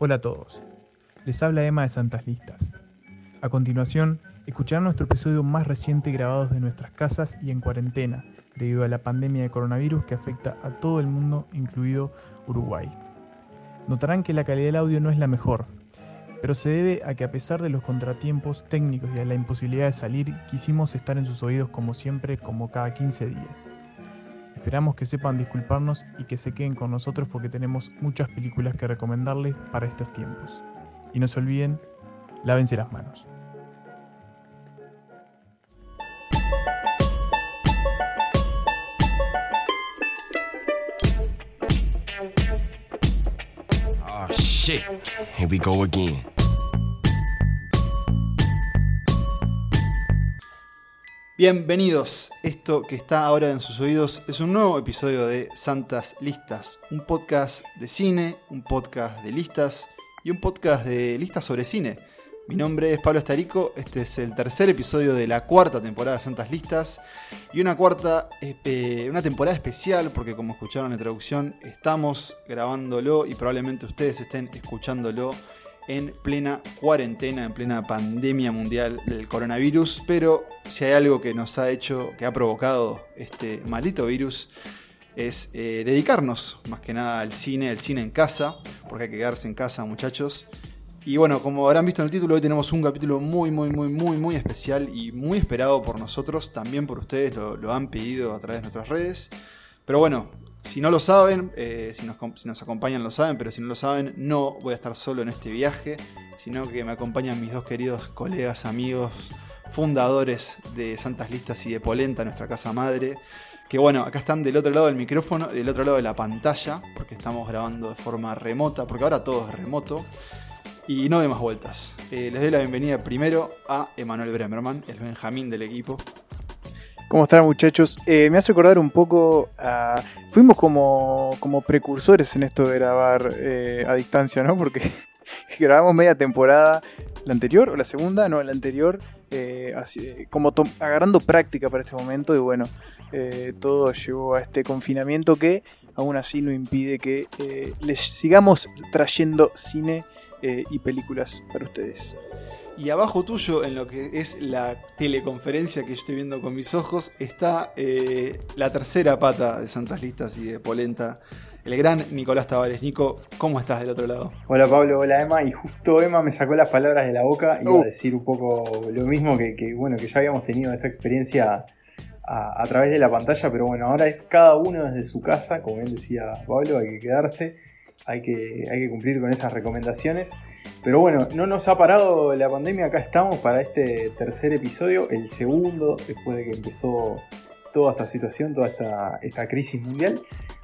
Hola a todos, les habla Emma de Santas Listas. A continuación, escucharán nuestro episodio más reciente grabado de nuestras casas y en cuarentena, debido a la pandemia de coronavirus que afecta a todo el mundo, incluido Uruguay. Notarán que la calidad del audio no es la mejor, pero se debe a que a pesar de los contratiempos técnicos y a la imposibilidad de salir, quisimos estar en sus oídos como siempre, como cada 15 días. Esperamos que sepan disculparnos y que se queden con nosotros porque tenemos muchas películas que recomendarles para estos tiempos. Y no se olviden, lávense las manos. Oh shit. Here we go again. Bienvenidos. Esto que está ahora en sus oídos es un nuevo episodio de Santas Listas, un podcast de cine, un podcast de listas y un podcast de listas sobre cine. Mi nombre es Pablo Estarico, este es el tercer episodio de la cuarta temporada de Santas Listas y una cuarta, eh, una temporada especial porque como escucharon en la introducción estamos grabándolo y probablemente ustedes estén escuchándolo en plena cuarentena, en plena pandemia mundial del coronavirus, pero si hay algo que nos ha hecho, que ha provocado este maldito virus, es eh, dedicarnos más que nada al cine, el cine en casa, porque hay que quedarse en casa muchachos. Y bueno, como habrán visto en el título, hoy tenemos un capítulo muy, muy, muy, muy, muy especial y muy esperado por nosotros, también por ustedes, lo han pedido a través de nuestras redes. Pero bueno, si no lo saben, eh, si, nos, acompañan lo saben, pero si no lo saben, no voy a estar solo en este viaje, sino que me acompañan mis dos queridos colegas, amigos, fundadores de Santas Listas y de Polenta, nuestra casa madre. Que bueno, acá están del otro lado del micrófono, del otro lado de la pantalla, porque estamos grabando de forma remota, porque ahora todo es remoto. Y no de más vueltas. Eh, les doy la bienvenida primero a Emanuel Bremerman, el Benjamín del equipo. ¿Cómo están muchachos? Eh, me hace acordar un poco. Fuimos como, como precursores en esto de grabar eh, a distancia, ¿no? Porque grabamos media temporada, la anterior o la segunda, no, la anterior, eh, como agarrando práctica para este momento y bueno, todo llevó a este confinamiento que aún así no impide que les sigamos trayendo cine y películas para ustedes. Y abajo tuyo, en lo que es la teleconferencia que yo estoy viendo con mis ojos, está eh, la tercera pata de Santas Listas y de Polenta, el gran Nicolás Tavares. Nico, ¿cómo estás del otro lado? Hola Pablo, hola Emma. Y justo Emma me sacó las palabras de la boca y uh. a decir un poco lo mismo que, que, bueno, que ya habíamos tenido esta experiencia a, a través de la pantalla, pero bueno, ahora es cada uno desde su casa, como bien decía Pablo, hay que quedarse hay que, cumplir con esas recomendaciones. Pero bueno, no nos ha parado la pandemia, acá estamos para este tercer episodio, el segundo después de que empezó toda esta situación, toda esta, esta crisis mundial.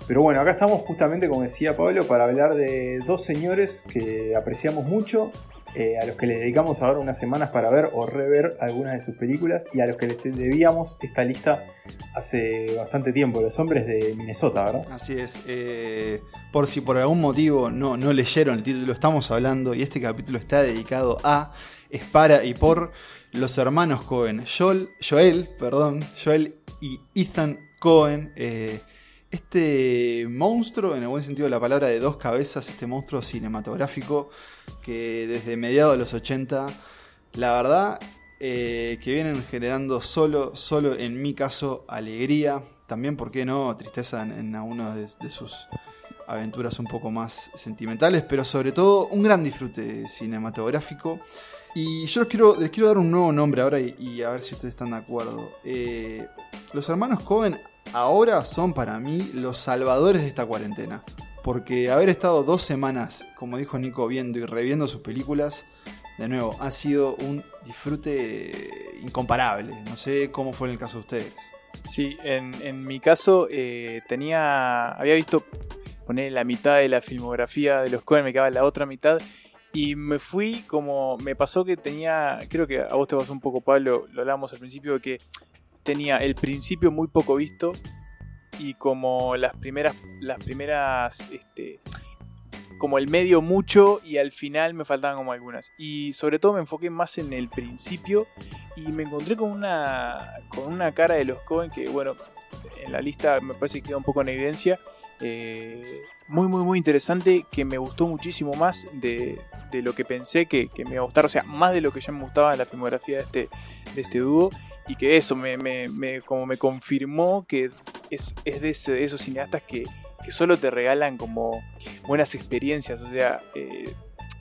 Pero bueno, acá estamos justamente, como decía Pablo, para hablar de dos señores que apreciamos mucho, eh, a los que les dedicamos ahora unas semanas para ver o rever algunas de sus películas y a los que les debíamos esta lista hace bastante tiempo, los hombres de Minnesota, ¿verdad? Así es. Eh, por si por algún motivo no, no leyeron el título, estamos hablando y este capítulo está dedicado a, es para y por los hermanos Cohen, Joel, Joel, perdón, Joel y Ethan Cohen. Eh, este monstruo, en el buen sentido de la palabra, de dos cabezas, este monstruo cinematográfico que desde mediados de los 80, la verdad, eh, que vienen generando solo, solo en mi caso, alegría, también, ¿por qué no?, tristeza en, en algunas de, sus aventuras un poco más sentimentales, pero sobre todo un gran disfrute cinematográfico. Y yo les quiero, dar un nuevo nombre ahora y, y a ver si ustedes están de acuerdo. Eh, los hermanos Cohen ahora son para mí los salvadores de esta cuarentena. Porque haber estado dos semanas, como dijo Nico, viendo y reviendo sus películas, de nuevo, ha sido un disfrute incomparable. No sé cómo fue en el caso de ustedes. Sí, en, mi caso eh, tenía. Había visto poner la mitad de la filmografía de los Cohen, me quedaba la otra mitad. Y me fui como. Me pasó que tenía. Creo que a vos te pasó un poco, Pablo. Lo hablábamos al principio, que tenía el principio muy poco visto y como las primeras, las primeras, este, como el medio mucho y al final me faltaban como algunas. Y sobre todo me enfoqué más en el principio y me encontré con una, con una cara de los Cohen que, bueno, en la lista me parece que queda un poco en evidencia, eh, muy, muy, muy interesante que me gustó muchísimo más de, de lo que pensé que, que, me iba a gustar, o sea, más de lo que ya me gustaba la filmografía de este, de este dúo y que eso me, me, me, como me confirmó que es, es de, ese, de, esos cineastas que, que, solo te regalan como buenas experiencias, o sea... Eh,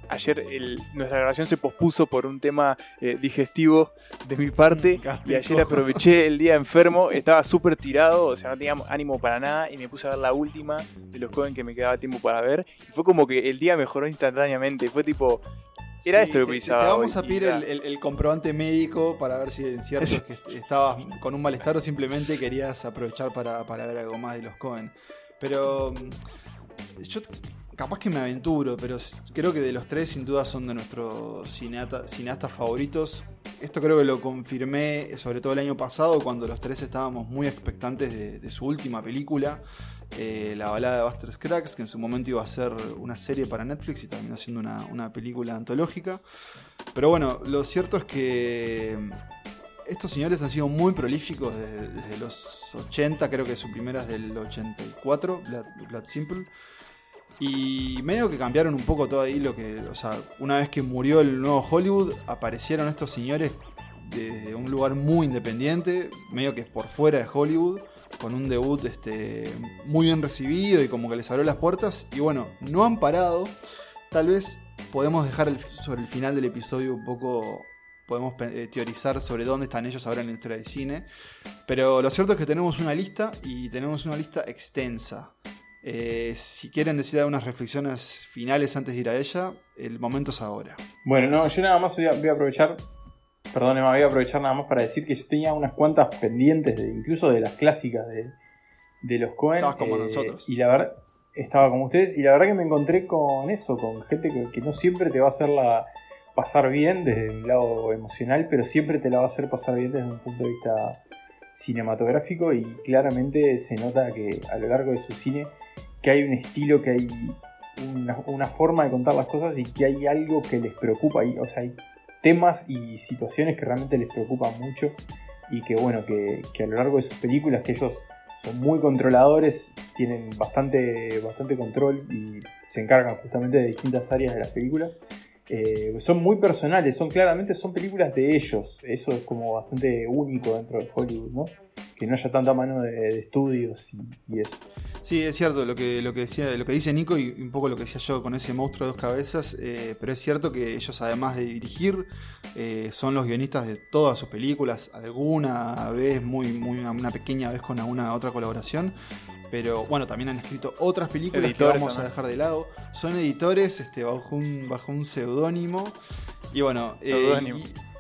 ayer el, nuestra grabación se pospuso por un tema eh, digestivo de mi parte y ayer aproveché el día enfermo, estaba súper tirado, o sea, no tenía ánimo para nada y me puse a ver la última de los jóvenes que me quedaba tiempo para ver y fue como que el día mejoró instantáneamente, fue tipo... Era sí, esto que. Te, te vamos a pedir el, el, el, comprobante médico para ver si es cierto que estabas con un malestar o simplemente querías aprovechar para, para ver algo más de los Cohen. Pero mm, yo capaz que me aventuro, pero creo que de los tres sin duda son de nuestros cineastas favoritos. Esto creo que lo confirmé sobre todo el año pasado cuando los tres estábamos muy expectantes de, su última película, eh, La balada de Buster Scruggs, que en su momento iba a ser una serie para Netflix y terminó siendo una, película antológica. Pero bueno, lo cierto es que estos señores han sido muy prolíficos desde, los 80, creo que su primera es del 84, Blood, Blood Simple. Y medio que cambiaron un poco todo ahí lo que. O sea, una vez que murió el nuevo Hollywood, aparecieron estos señores desde un lugar muy independiente, medio que por fuera de Hollywood, con un debut este, muy bien recibido y como que les abrió las puertas. Y bueno, no han parado. Tal vez podemos dejar sobre el final del episodio un poco. Podemos eh, teorizar sobre dónde están ellos ahora en la historia del cine. Pero lo cierto es que tenemos una lista y tenemos una lista extensa. Eh, si quieren decir algunas reflexiones finales antes de ir a ella, el momento es ahora. Bueno, no, yo nada más voy a, voy a aprovechar, perdón, Emma, voy a aprovechar nada más para decir que yo tenía unas cuantas pendientes, de, incluso de las clásicas de, de los Cohen. Estabas como eh, nosotros. Y la verdad, estaba como ustedes, y la verdad que me encontré con eso, con gente que, que no siempre te va a hacerla pasar bien desde un lado emocional, pero siempre te la va a hacer pasar bien desde un punto de vista cinematográfico y claramente se nota que a lo largo de su cine que hay un estilo, que hay una, forma de contar las cosas y que hay algo que les preocupa. Y, o sea, hay temas y situaciones que realmente les preocupan mucho y que, bueno, que, que a lo largo de sus películas, que ellos son muy controladores, tienen bastante, bastante control y se encargan justamente de distintas áreas de las películas. Eh, son muy personales, son claramente son películas de ellos. Eso es como bastante único dentro de Hollywood, ¿no? Que no haya tanta mano de, de estudios y, y, eso. Sí, es cierto lo que, lo que decía, lo que dice Nico y un poco lo que decía yo con ese monstruo de dos cabezas. Eh, pero es cierto que ellos, además de dirigir, eh, son los guionistas de todas sus películas. Alguna vez, muy, muy una pequeña vez con alguna otra colaboración. Pero bueno, también han escrito otras películas editores que vamos también. a dejar de lado. Son editores este, bajo un, bajo un seudónimo. Y bueno, eh,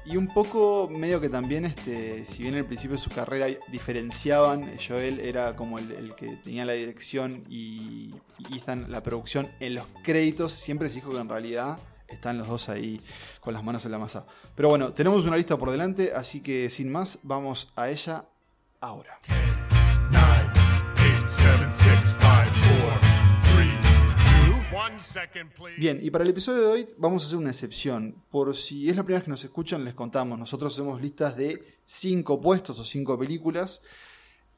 y, un poco medio que también, este, si bien al principio de su carrera diferenciaban, Joel era como el, que tenía la dirección y, la producción en los créditos, siempre se dijo que en realidad están los dos ahí con las manos en la masa. Pero bueno, tenemos una lista por delante, así que sin más, vamos a ella ahora. Bien, y para el episodio de hoy vamos a hacer una excepción. Por si es la primera vez que nos escuchan, les contamos. Nosotros hacemos listas de 5 puestos o 5 películas.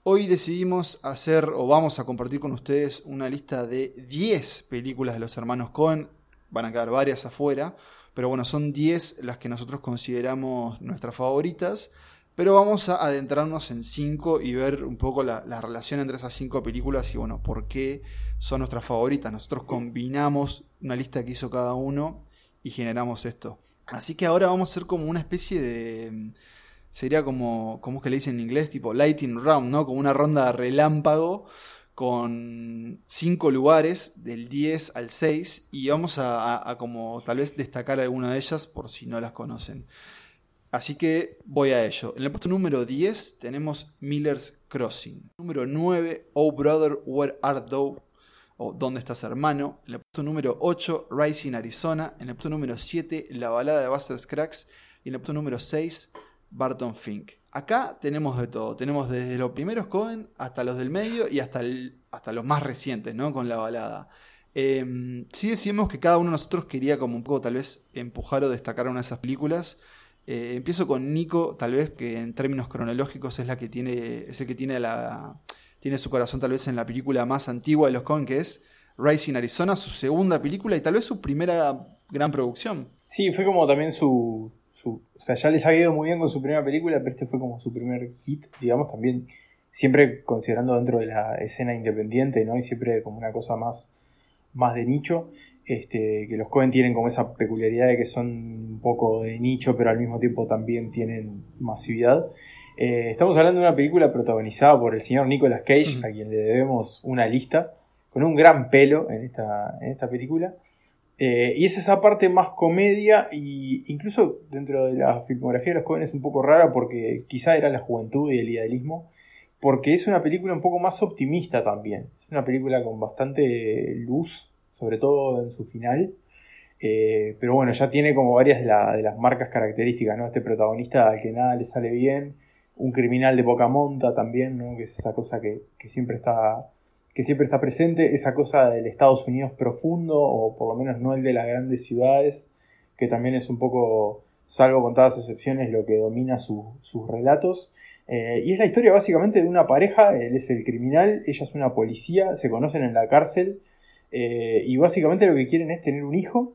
Hoy decidimos hacer o vamos a compartir con ustedes una lista de 10 películas de los hermanos Cohen. Van a quedar varias afuera, pero bueno, son 10 las que nosotros consideramos nuestras favoritas. Pero vamos a adentrarnos en 5 y ver un poco la, la, relación entre esas 5 películas y bueno, por qué son nuestras favoritas. Nosotros combinamos una lista que hizo cada uno y generamos esto. Así que ahora vamos a hacer como una especie de... Sería como, ¿cómo es que le dicen en inglés? Tipo lighting round, ¿no? Como una ronda de relámpago con 5 lugares del 10 al 6 y vamos a, a como tal vez destacar alguna de ellas por si no las conocen. Así que voy a ello. En el puesto número 10 tenemos Miller's Crossing. Número 9, Oh Brother, Where Art Thou? O ¿Dónde estás hermano? En el puesto número 8, Rising Arizona. En el puesto número 7, La balada de Buster Scruggs. Y en el puesto número 6, Barton Fink. Acá tenemos de todo. Tenemos desde los primeros Cohen hasta los del medio y hasta, hasta los más recientes, ¿no? Con la balada. Eh, sí decimos que cada uno de nosotros quería como un poco tal vez empujar o destacar una de esas películas. Eh, empiezo con Nico, tal vez que en términos cronológicos es la que tiene, es el que tiene la, tiene su corazón tal vez en la película más antigua de los Coen, que es Rising Arizona, su segunda película y tal vez su primera gran producción. Sí, fue como también su, su, O sea, ya les ha ido muy bien con su primera película, pero este fue como su primer hit, digamos, también siempre considerando dentro de la escena independiente, ¿no? Y siempre como una cosa más, más de nicho. Este, que los Cohen tienen como esa peculiaridad de que son un poco de nicho, pero al mismo tiempo también tienen masividad. Eh, estamos hablando de una película protagonizada por el señor Nicolas Cage, a quien le debemos una lista, con un gran pelo en esta, en esta película. Eh, y es esa parte más comedia, y incluso dentro de la filmografía de los Cohen es un poco rara porque quizá era la juventud y el idealismo, porque es una película un poco más optimista también. Es una película con bastante luz, sobre todo en su final. Eh, pero bueno, ya tiene como varias de, las marcas características, ¿no? Este protagonista al que nada le sale bien, un criminal de poca monta también, ¿no? Que es esa cosa que, siempre está que siempre está presente, esa cosa del Estados Unidos profundo, o por lo menos no el de las grandes ciudades, que también es un poco, salvo con todas excepciones, lo que domina sus relatos. Eh, y es la historia básicamente de una pareja, él es el criminal, ella es una policía, se conocen en la cárcel eh, y básicamente lo que quieren es tener un hijo,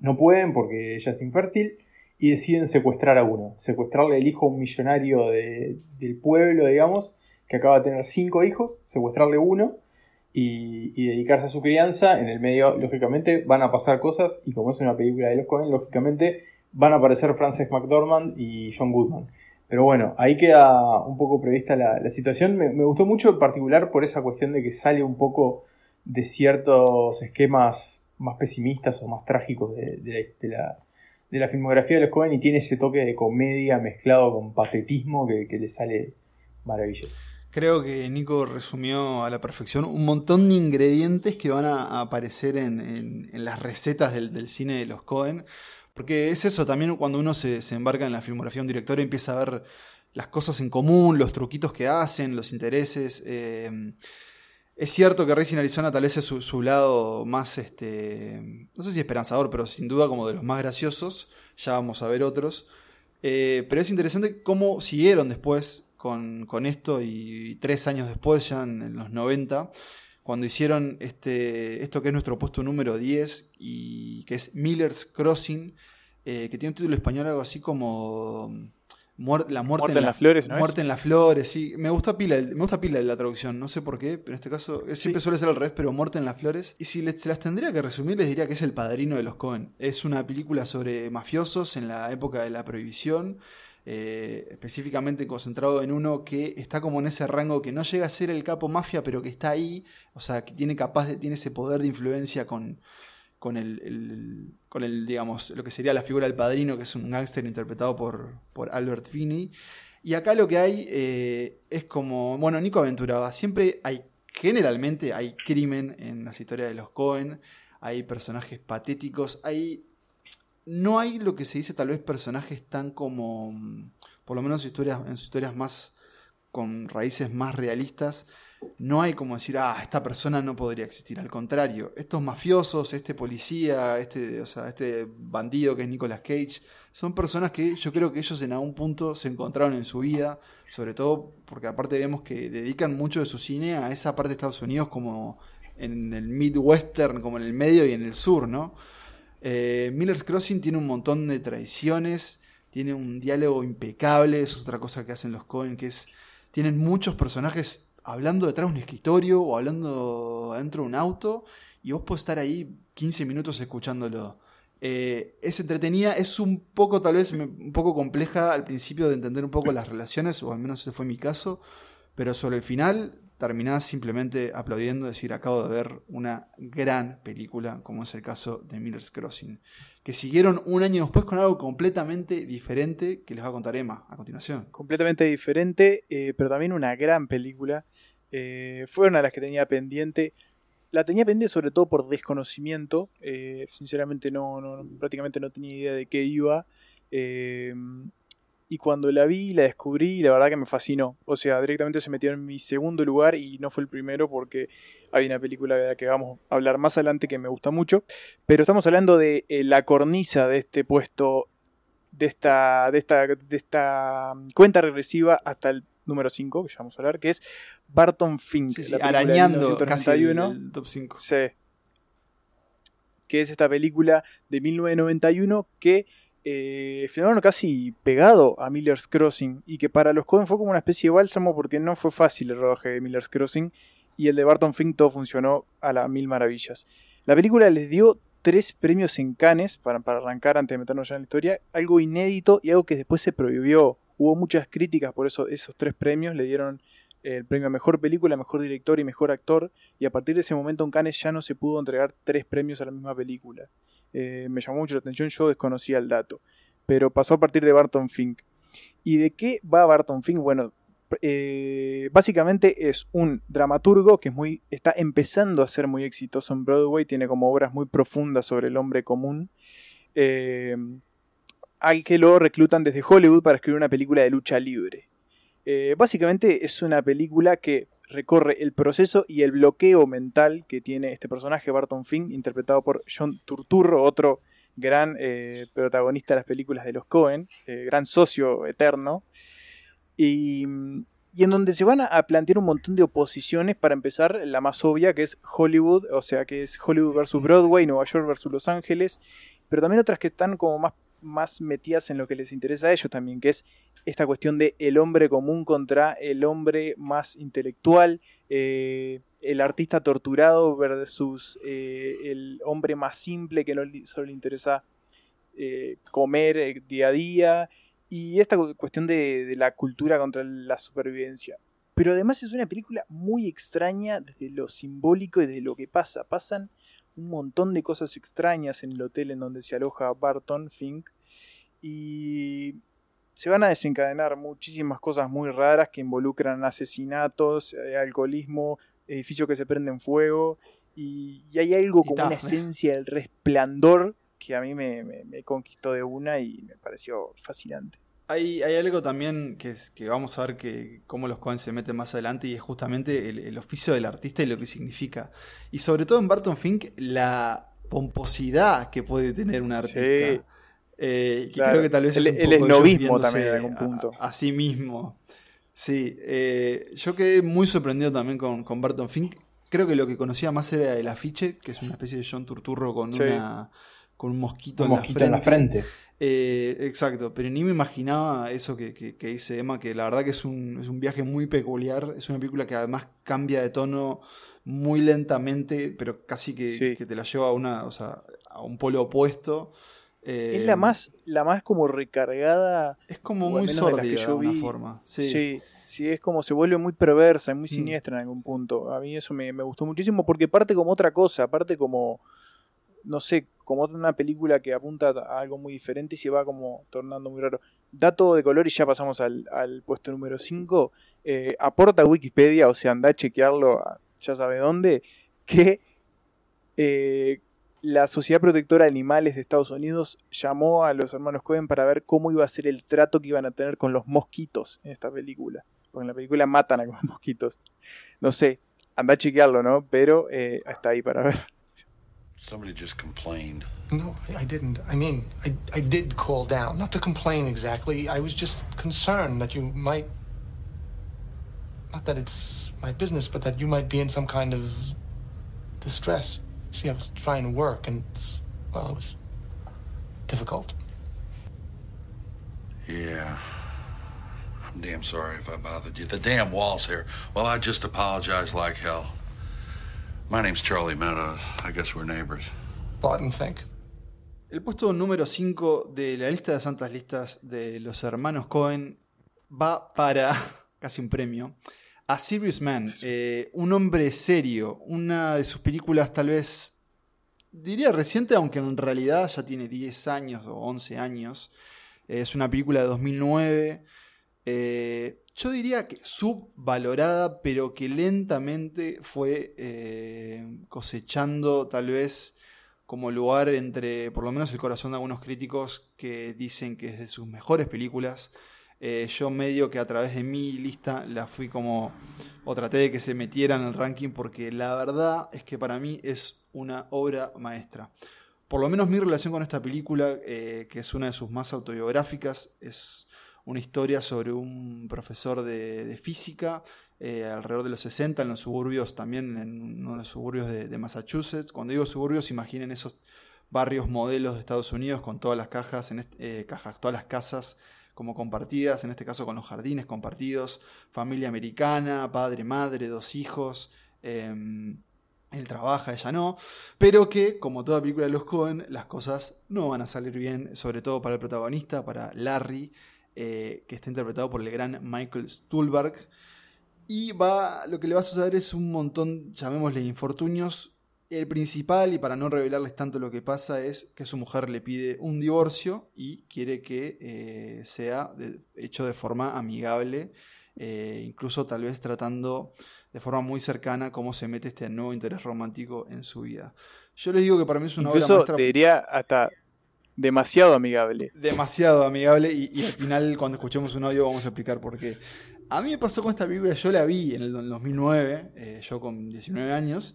no pueden porque ella es infértil y deciden secuestrar a uno, secuestrarle el hijo a un millonario del pueblo, digamos, que acaba de tener cinco hijos, secuestrarle uno y, dedicarse a su crianza. En el medio, lógicamente, van a pasar cosas y como es una película de los Cohen, lógicamente van a aparecer Frances McDormand y John Goodman. Pero bueno, ahí queda un poco prevista la, situación. Me, gustó mucho en particular por esa cuestión de que sale un poco de ciertos esquemas más pesimistas o más trágicos de, la, filmografía de los Cohen y tiene ese toque de comedia mezclado con patetismo que, le sale maravilloso. Creo que Nico resumió a la perfección un montón de ingredientes que van a aparecer en, las recetas del, del, cine de los Cohen. Porque es eso, también cuando uno se, embarca en la filmografía de un director empieza a ver las cosas en común, los truquitos que hacen, los intereses. Eh, es cierto que Racing Arizona tal vez es su, lado más, este, no sé si esperanzador, pero sin duda como de los más graciosos. Ya vamos a ver otros. Eh, pero es interesante cómo siguieron después con, esto y, tres años después, ya en, los 90, cuando hicieron este, esto que es nuestro puesto número 10 y que es Miller's Crossing, eh, que tiene un título español algo así como la muerte, en, las flores, Muerte en las flores, sí. Me gusta pila, me gusta pila la traducción, no sé por qué, pero en este caso siempre suele ser al revés, pero Muerte en las flores. Y si se las tendría que resumir, les diría que es El padrino de los Cohen. Es una película sobre mafiosos en la época de la prohibición. Eh, específicamente concentrado en uno que está como en ese rango que no llega a ser el capo mafia, pero que está ahí, o sea, que tiene capaz de, tiene ese poder de influencia con, con el, con el, digamos, lo que sería la figura del padrino, que es un gángster interpretado por, por Albert Finney. Y acá lo que hay eh, es como, bueno, Nico aventuraba, siempre hay, generalmente hay crimen en las historias de los Cohen, hay personajes patéticos, hay no hay lo que se dice tal vez personajes tan como, por lo menos historias, en sus historias más con raíces más realistas, no hay como decir, ah, esta persona no podría existir. Al contrario, estos mafiosos, este policía, este, o sea, este bandido que es Nicolas Cage, son personas que yo creo que ellos en algún punto se encontraron en su vida, sobre todo porque aparte vemos que dedican mucho de su cine a esa parte de Estados Unidos como en el Midwestern, como en el medio y en el sur, ¿no? Eh, Miller's Crossing tiene un montón de traiciones, tiene un diálogo impecable, eso es otra cosa que hacen los Cohen, que es, tienen muchos personajes hablando detrás de un escritorio o hablando dentro de un auto, y vos podés estar ahí 15 minutos escuchándolo. Eh, es entretenida, es un poco, tal vez, un poco compleja al principio de entender un poco las relaciones, o al menos ese fue mi caso, pero sobre el final terminás simplemente aplaudiendo, decir, acabo de ver una gran película, como es el caso de Miller's Crossing, que siguieron un año después con algo completamente diferente que les va a contar Emma a continuación. Completamente diferente, eh, pero también una gran película. Eh, fue una de las que tenía pendiente. La tenía pendiente sobre todo por desconocimiento. Eh, sinceramente no, no, prácticamente no tenía idea de qué iba. Y cuando la vi, la descubrí y la verdad que me fascinó. O sea, directamente se metió en mi segundo lugar y no fue el primero porque hay una película de la que vamos a hablar más adelante que me gusta mucho. Pero estamos hablando de eh, la cornisa de este puesto, de esta, de esta, de esta cuenta regresiva hasta el número 5, que ya vamos a hablar, que es Barton Fink. Sí, sí, la de arañando casi el, 1991. el top 5. Sí. Que es esta película de 1991 que eh, filmaron casi pegado a Miller's Crossing y que para los Coen fue como una especie de bálsamo porque no fue fácil el rodaje de Miller's Crossing y el de Barton Fink todo funcionó a las mil maravillas. La película les dio tres premios en Cannes para, para arrancar antes de meternos ya en la historia, algo inédito y algo que después se prohibió. Hubo muchas críticas por eso, esos tres premios, le dieron el premio a mejor película, mejor director y mejor actor, y a partir de ese momento en Cannes ya no se pudo entregar tres premios a la misma película. Eh, me llamó mucho la atención, yo desconocía el dato, pero pasó a partir de Barton Fink. ¿Y de qué va Barton Fink? Bueno, eh, básicamente es un dramaturgo que es muy, está empezando a ser muy exitoso en Broadway, tiene como obras muy profundas sobre el hombre común. eh, al que lo reclutan desde Hollywood para escribir una película de lucha libre. Eh, básicamente es una película que recorre el proceso y el bloqueo mental que tiene este personaje, Barton Fink, interpretado por John Turturro, otro gran eh, protagonista de las películas de los Cohen, eh, gran socio eterno, y, y en donde se van a, plantear un montón de oposiciones para empezar, la más obvia, que es Hollywood, o sea, que es Hollywood versus Broadway, Nueva York versus Los Ángeles, pero también otras que están como más, más metidas en lo que les interesa a ellos también, que es esta cuestión de el hombre común contra el hombre más intelectual, eh, el artista torturado versus eh, el hombre más simple que no solo le interesa eh, comer día a día, y esta cu- cuestión de, de la cultura contra la supervivencia. Pero además es una película muy extraña desde lo simbólico y de lo que pasa. Pasan un montón de cosas extrañas en el hotel en donde se aloja Barton Fink y se van a desencadenar muchísimas cosas muy raras que involucran asesinatos, eh, alcoholismo, edificios que se prenden fuego y, y hay algo como una esencia del resplandor que a mí me, me- me conquistó de una y me pareció fascinante. Hay, hay algo también que, es, que vamos a ver que cómo los Cohen se meten más adelante y es justamente el, el oficio del artista y lo que significa. Y sobre todo en Barton Fink, la pomposidad que puede tener un artista. Sí. Eh, que creo que tal vez El- es un el poco esnovismo también en algún a- punto. A, sí mismo. Sí, eh, yo quedé muy sorprendido también con, con Barton Fink. Creo que lo que conocía más era el afiche, que es una especie de John Turturro con, Sí. una, con un mosquito, Un en, mosquito la en la frente. Eh, exacto, pero ni me imaginaba eso que, que- que dice Emma, que la verdad que es un, es un viaje muy peculiar, es una película que además cambia de tono muy lentamente, pero casi que, Sí. que te la lleva a, una, o sea, a un polo opuesto. Eh, es la más, la más como recargada Es como muy menos de sórdida que yo vi. forma. Sí. Sí. sí, es como se vuelve muy perversa y muy Mm. siniestra en algún punto. A mí eso me, me gustó muchísimo porque parte como otra cosa, parte como, no sé, como una película que apunta a algo muy diferente y se va como tornando muy raro. Dato de color y ya pasamos al, puesto número 5. aporta Wikipedia, o sea, anda a chequearlo, ya sabe dónde, que eh, la Sociedad Protectora de Animales de Estados Unidos llamó a los hermanos Cohen para ver cómo iba a ser el trato que iban a tener con los mosquitos en esta película. Porque en la película matan a los mosquitos. No sé, anda a chequearlo, ¿no? Pero eh, está ahí para ver. Somebody just complained. No, I didn't. I mean, I, I did call down. Not to complain exactly. I was just concerned that you might. Not that it's my business, but that you might be in some kind of distress. See, I was trying to work, and it's, well, it was difficult. Yeah. I'm damn sorry if I bothered you. The damn wall's here. Well, I just apologize like hell. My name's Charlie Meadows. I guess we're neighbors. Barton Fink. El puesto número 5 de la lista de santas listas de los hermanos Cohen va para casi un premio. A Serious Man, eh, un hombre serio, una de sus películas tal vez, diría reciente, aunque en realidad ya tiene 10 años o 11 años. Eh, es una película de 2009. eh, yo diría que subvalorada, pero que lentamente fue eh, cosechando tal vez como lugar entre, por lo menos el corazón de algunos críticos que dicen que es de sus mejores películas. Eh, yo medio que a través de mi lista la fui como, o traté de que se metiera en el ranking porque la verdad es que para mí es una obra maestra. Por lo menos mi relación con esta película, eh, que es una de sus más autobiográficas, es una historia sobre un profesor de, física eh, alrededor de los 60 en los suburbios, también en uno de los suburbios de, Massachusetts. Cuando digo suburbios, imaginen esos barrios modelos de Estados Unidos con todas las cajas, en este- cajas, todas las casas como compartidas, en este caso con los jardines compartidos, familia americana, padre, madre, dos hijos. em, él trabaja, ella no, pero que, como toda película de los Cohen, las cosas no van a salir bien, sobre todo para el protagonista, para Larry, eh, que está interpretado por el gran Michael Stuhlbarg. Y va, lo que le va a suceder es un montón, llamémosle, infortunios. El principal, y para no revelarles tanto lo que pasa, es que su mujer le pide un divorcio y quiere que eh, sea de- hecho de forma amigable, eh, incluso tal vez tratando de forma muy cercana cómo se mete este nuevo interés romántico en su vida. Yo les digo que para mí es una obra Incluso maestra te diría hasta demasiado amigable. demasiado amigable y, al final cuando escuchemos un audio vamos a explicar por qué. A mí me pasó con esta película, yo la vi en el 2009, eh, yo con 19 años,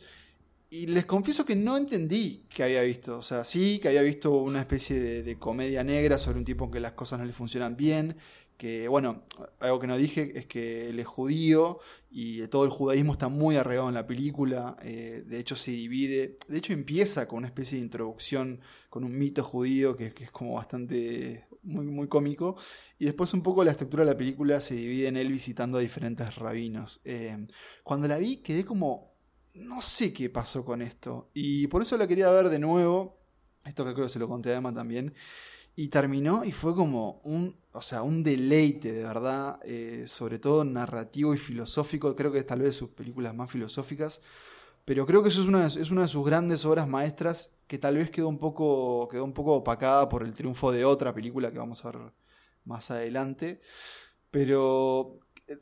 y les confieso que no entendí que había visto. O sea, sí que había visto una especie de, de comedia negra sobre un tipo en que las cosas no le funcionan bien, que bueno, algo que no dije es que él es judío y todo el judaísmo está muy arraigado en la película, eh, de hecho se divide, de hecho empieza con una especie de introducción con un mito judío que, es como bastante muy, muy cómico, y después un poco la estructura de la película se divide en él visitando a diferentes rabinos. Eh, cuando la vi quedé como, no sé qué pasó con esto, y por eso la quería ver de nuevo, esto que creo que se lo conté a Emma también, y terminó y fue como un, o sea, un deleite de verdad, eh, sobre todo narrativo y filosófico. Creo que es tal vez de sus películas más filosóficas. Pero creo que eso es una, es una de sus grandes obras maestras que tal vez quedó un, poco, quedó un poco opacada por el triunfo de otra película que vamos a ver más adelante. Pero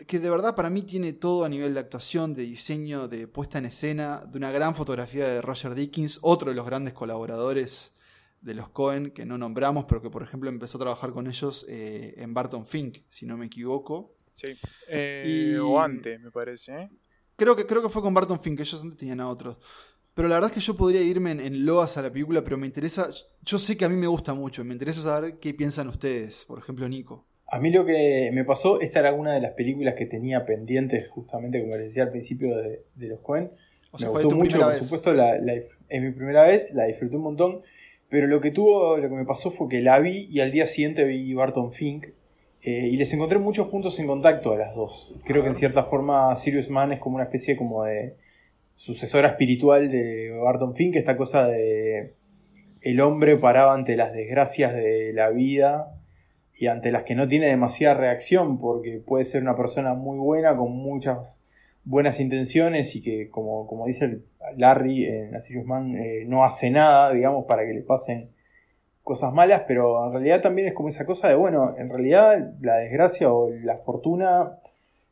que de verdad para mí tiene todo a nivel de actuación, de diseño, de puesta en escena, de una gran fotografía de Roger Dickens, otro de los grandes colaboradores de los Cohen que no nombramos, pero que por ejemplo empezó a trabajar con ellos eh, en Barton Fink, si no me equivoco. Sí. Eh, Y- O antes, me parece. ¿eh? Creo que, creo que fue con Barton Fink, ellos antes tenían a otros. Pero la verdad es que yo podría irme en, en loas a la película, pero me interesa, yo sé que a mí me gusta mucho, me interesa saber qué piensan ustedes, por ejemplo Nico. A mí lo que me pasó, esta era una de las películas que tenía pendientes, justamente como les decía al principio de, de los Cohen. O sea, me fue gustó tu mucho, por vez. supuesto, la, la- es mi primera vez, la disfruté un montón. Pero lo que tuvo, lo que me pasó fue que la vi y al día siguiente vi Barton Fink. eh, y les encontré muchos puntos en contacto a las dos. Creo que en cierta forma Sirius Man es como una especie como de sucesora espiritual de Barton Fink, esta cosa de el hombre parado ante las desgracias de la vida y ante las que no tiene demasiada reacción, porque puede ser una persona muy buena, con muchas buenas intenciones y que, como, como dice Larry en la Sirius Man, eh, no hace nada, digamos, para que le pasen cosas malas, pero en realidad también es como esa cosa de, bueno, en realidad la desgracia o la fortuna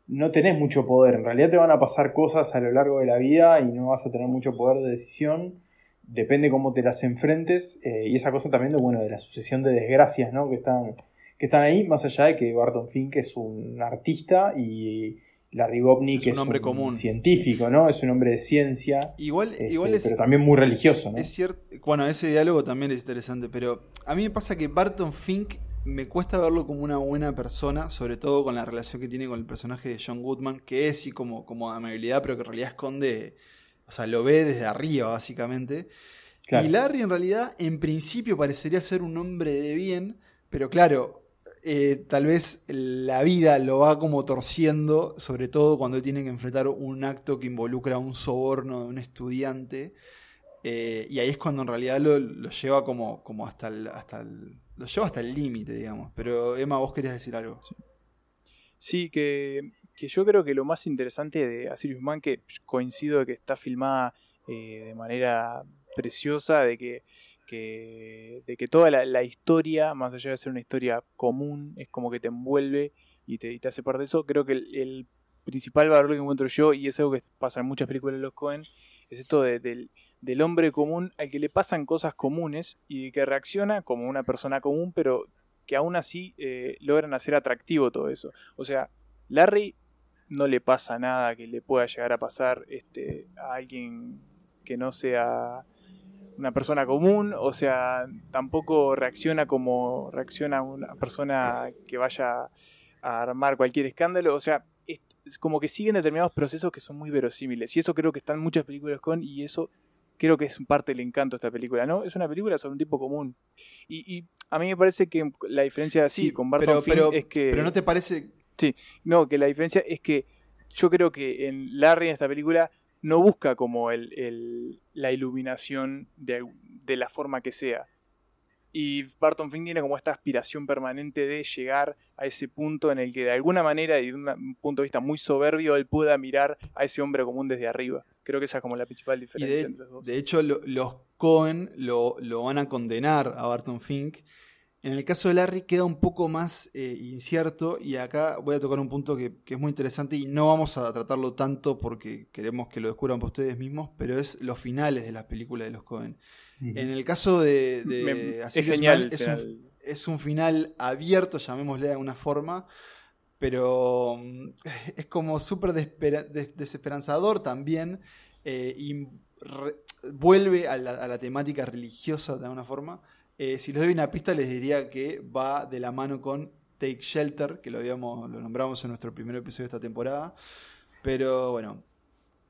no tenés mucho poder, en realidad te van a pasar cosas a lo largo de la vida y no vas a tener mucho poder de decisión, depende cómo te las enfrentes, eh, y esa cosa también de, bueno, de la sucesión de desgracias, ¿no? Que están, que están ahí, más allá de que Barton Fink es un artista y Larry Es es un hombre común. científico, ¿no? Es un hombre de ciencia, Igual, este, igual es, pero también muy religioso, ¿no? Es cierto, bueno, ese diálogo también es interesante, pero a mí me pasa que Barton Fink me cuesta verlo como una buena persona, sobre todo con la relación que tiene con el personaje de John Goodman, que es sí como, como amabilidad, pero que en realidad esconde, o sea, lo ve desde arriba, básicamente. Claro. Y Larry en realidad, en principio, parecería ser un hombre de bien, pero claro, eh, tal vez la vida lo va como torciendo, sobre todo cuando tiene que enfrentar un acto que involucra un soborno de un estudiante. Eh, y ahí es cuando en realidad lo, lleva como, como hasta el, hasta lo lleva hasta el límite, digamos. Pero Emma, vos querías decir algo. Sí, que, que yo creo que lo más interesante de Asirius Man, que coincido de que está filmada eh, de manera preciosa, de que, que- de que toda la, historia, más allá de ser una historia común, es como que te envuelve y te, hace parte de eso. Creo que el, principal valor que encuentro yo, y es algo que pasa en muchas películas de los Cohen, es esto de- del, del hombre común al que le pasan cosas comunes y que reacciona como una persona común, pero que aún así eh, logran hacer atractivo todo eso. O sea, Larry no le pasa nada que le pueda llegar a pasar este, a alguien que no sea una persona común, o sea, tampoco reacciona como reacciona una persona que vaya a armar cualquier escándalo, o sea, es, como que siguen determinados procesos que son muy verosímiles, y eso creo que están muchas películas con, y eso creo que es parte del encanto de esta película, ¿no? Es una película sobre un tipo común. Y, a mí me parece que la diferencia sí, con Barton pero, es que... Pero no te parece... Sí, no, que la diferencia es que yo creo que en Larry en esta película no busca como el, la iluminación de, de, la forma que sea. Y Barton Fink tiene como esta aspiración permanente de llegar a ese punto en el que de alguna manera y de un punto de vista muy soberbio él pueda mirar a ese hombre común desde arriba. Creo que esa es como la principal diferencia de, entre los dos. De hecho, los Cohen lo, lo, van a condenar a Barton Fink en el caso de Larry queda un poco más eh, incierto y acá voy a tocar un punto que, es muy interesante y no vamos a tratarlo tanto porque queremos que lo descubran por ustedes mismos, pero es los finales de las películas de los Cohen. En el caso de... es genial. es, un, final abierto, llamémosle de alguna forma, pero mm, es como súper desesperanzador también eh, y vuelve a la temática religiosa de alguna forma eh, si les doy una pista, les diría que va de la mano con Take Shelter, que lo, habíamos, lo nombramos en nuestro primer episodio de esta temporada. Pero bueno,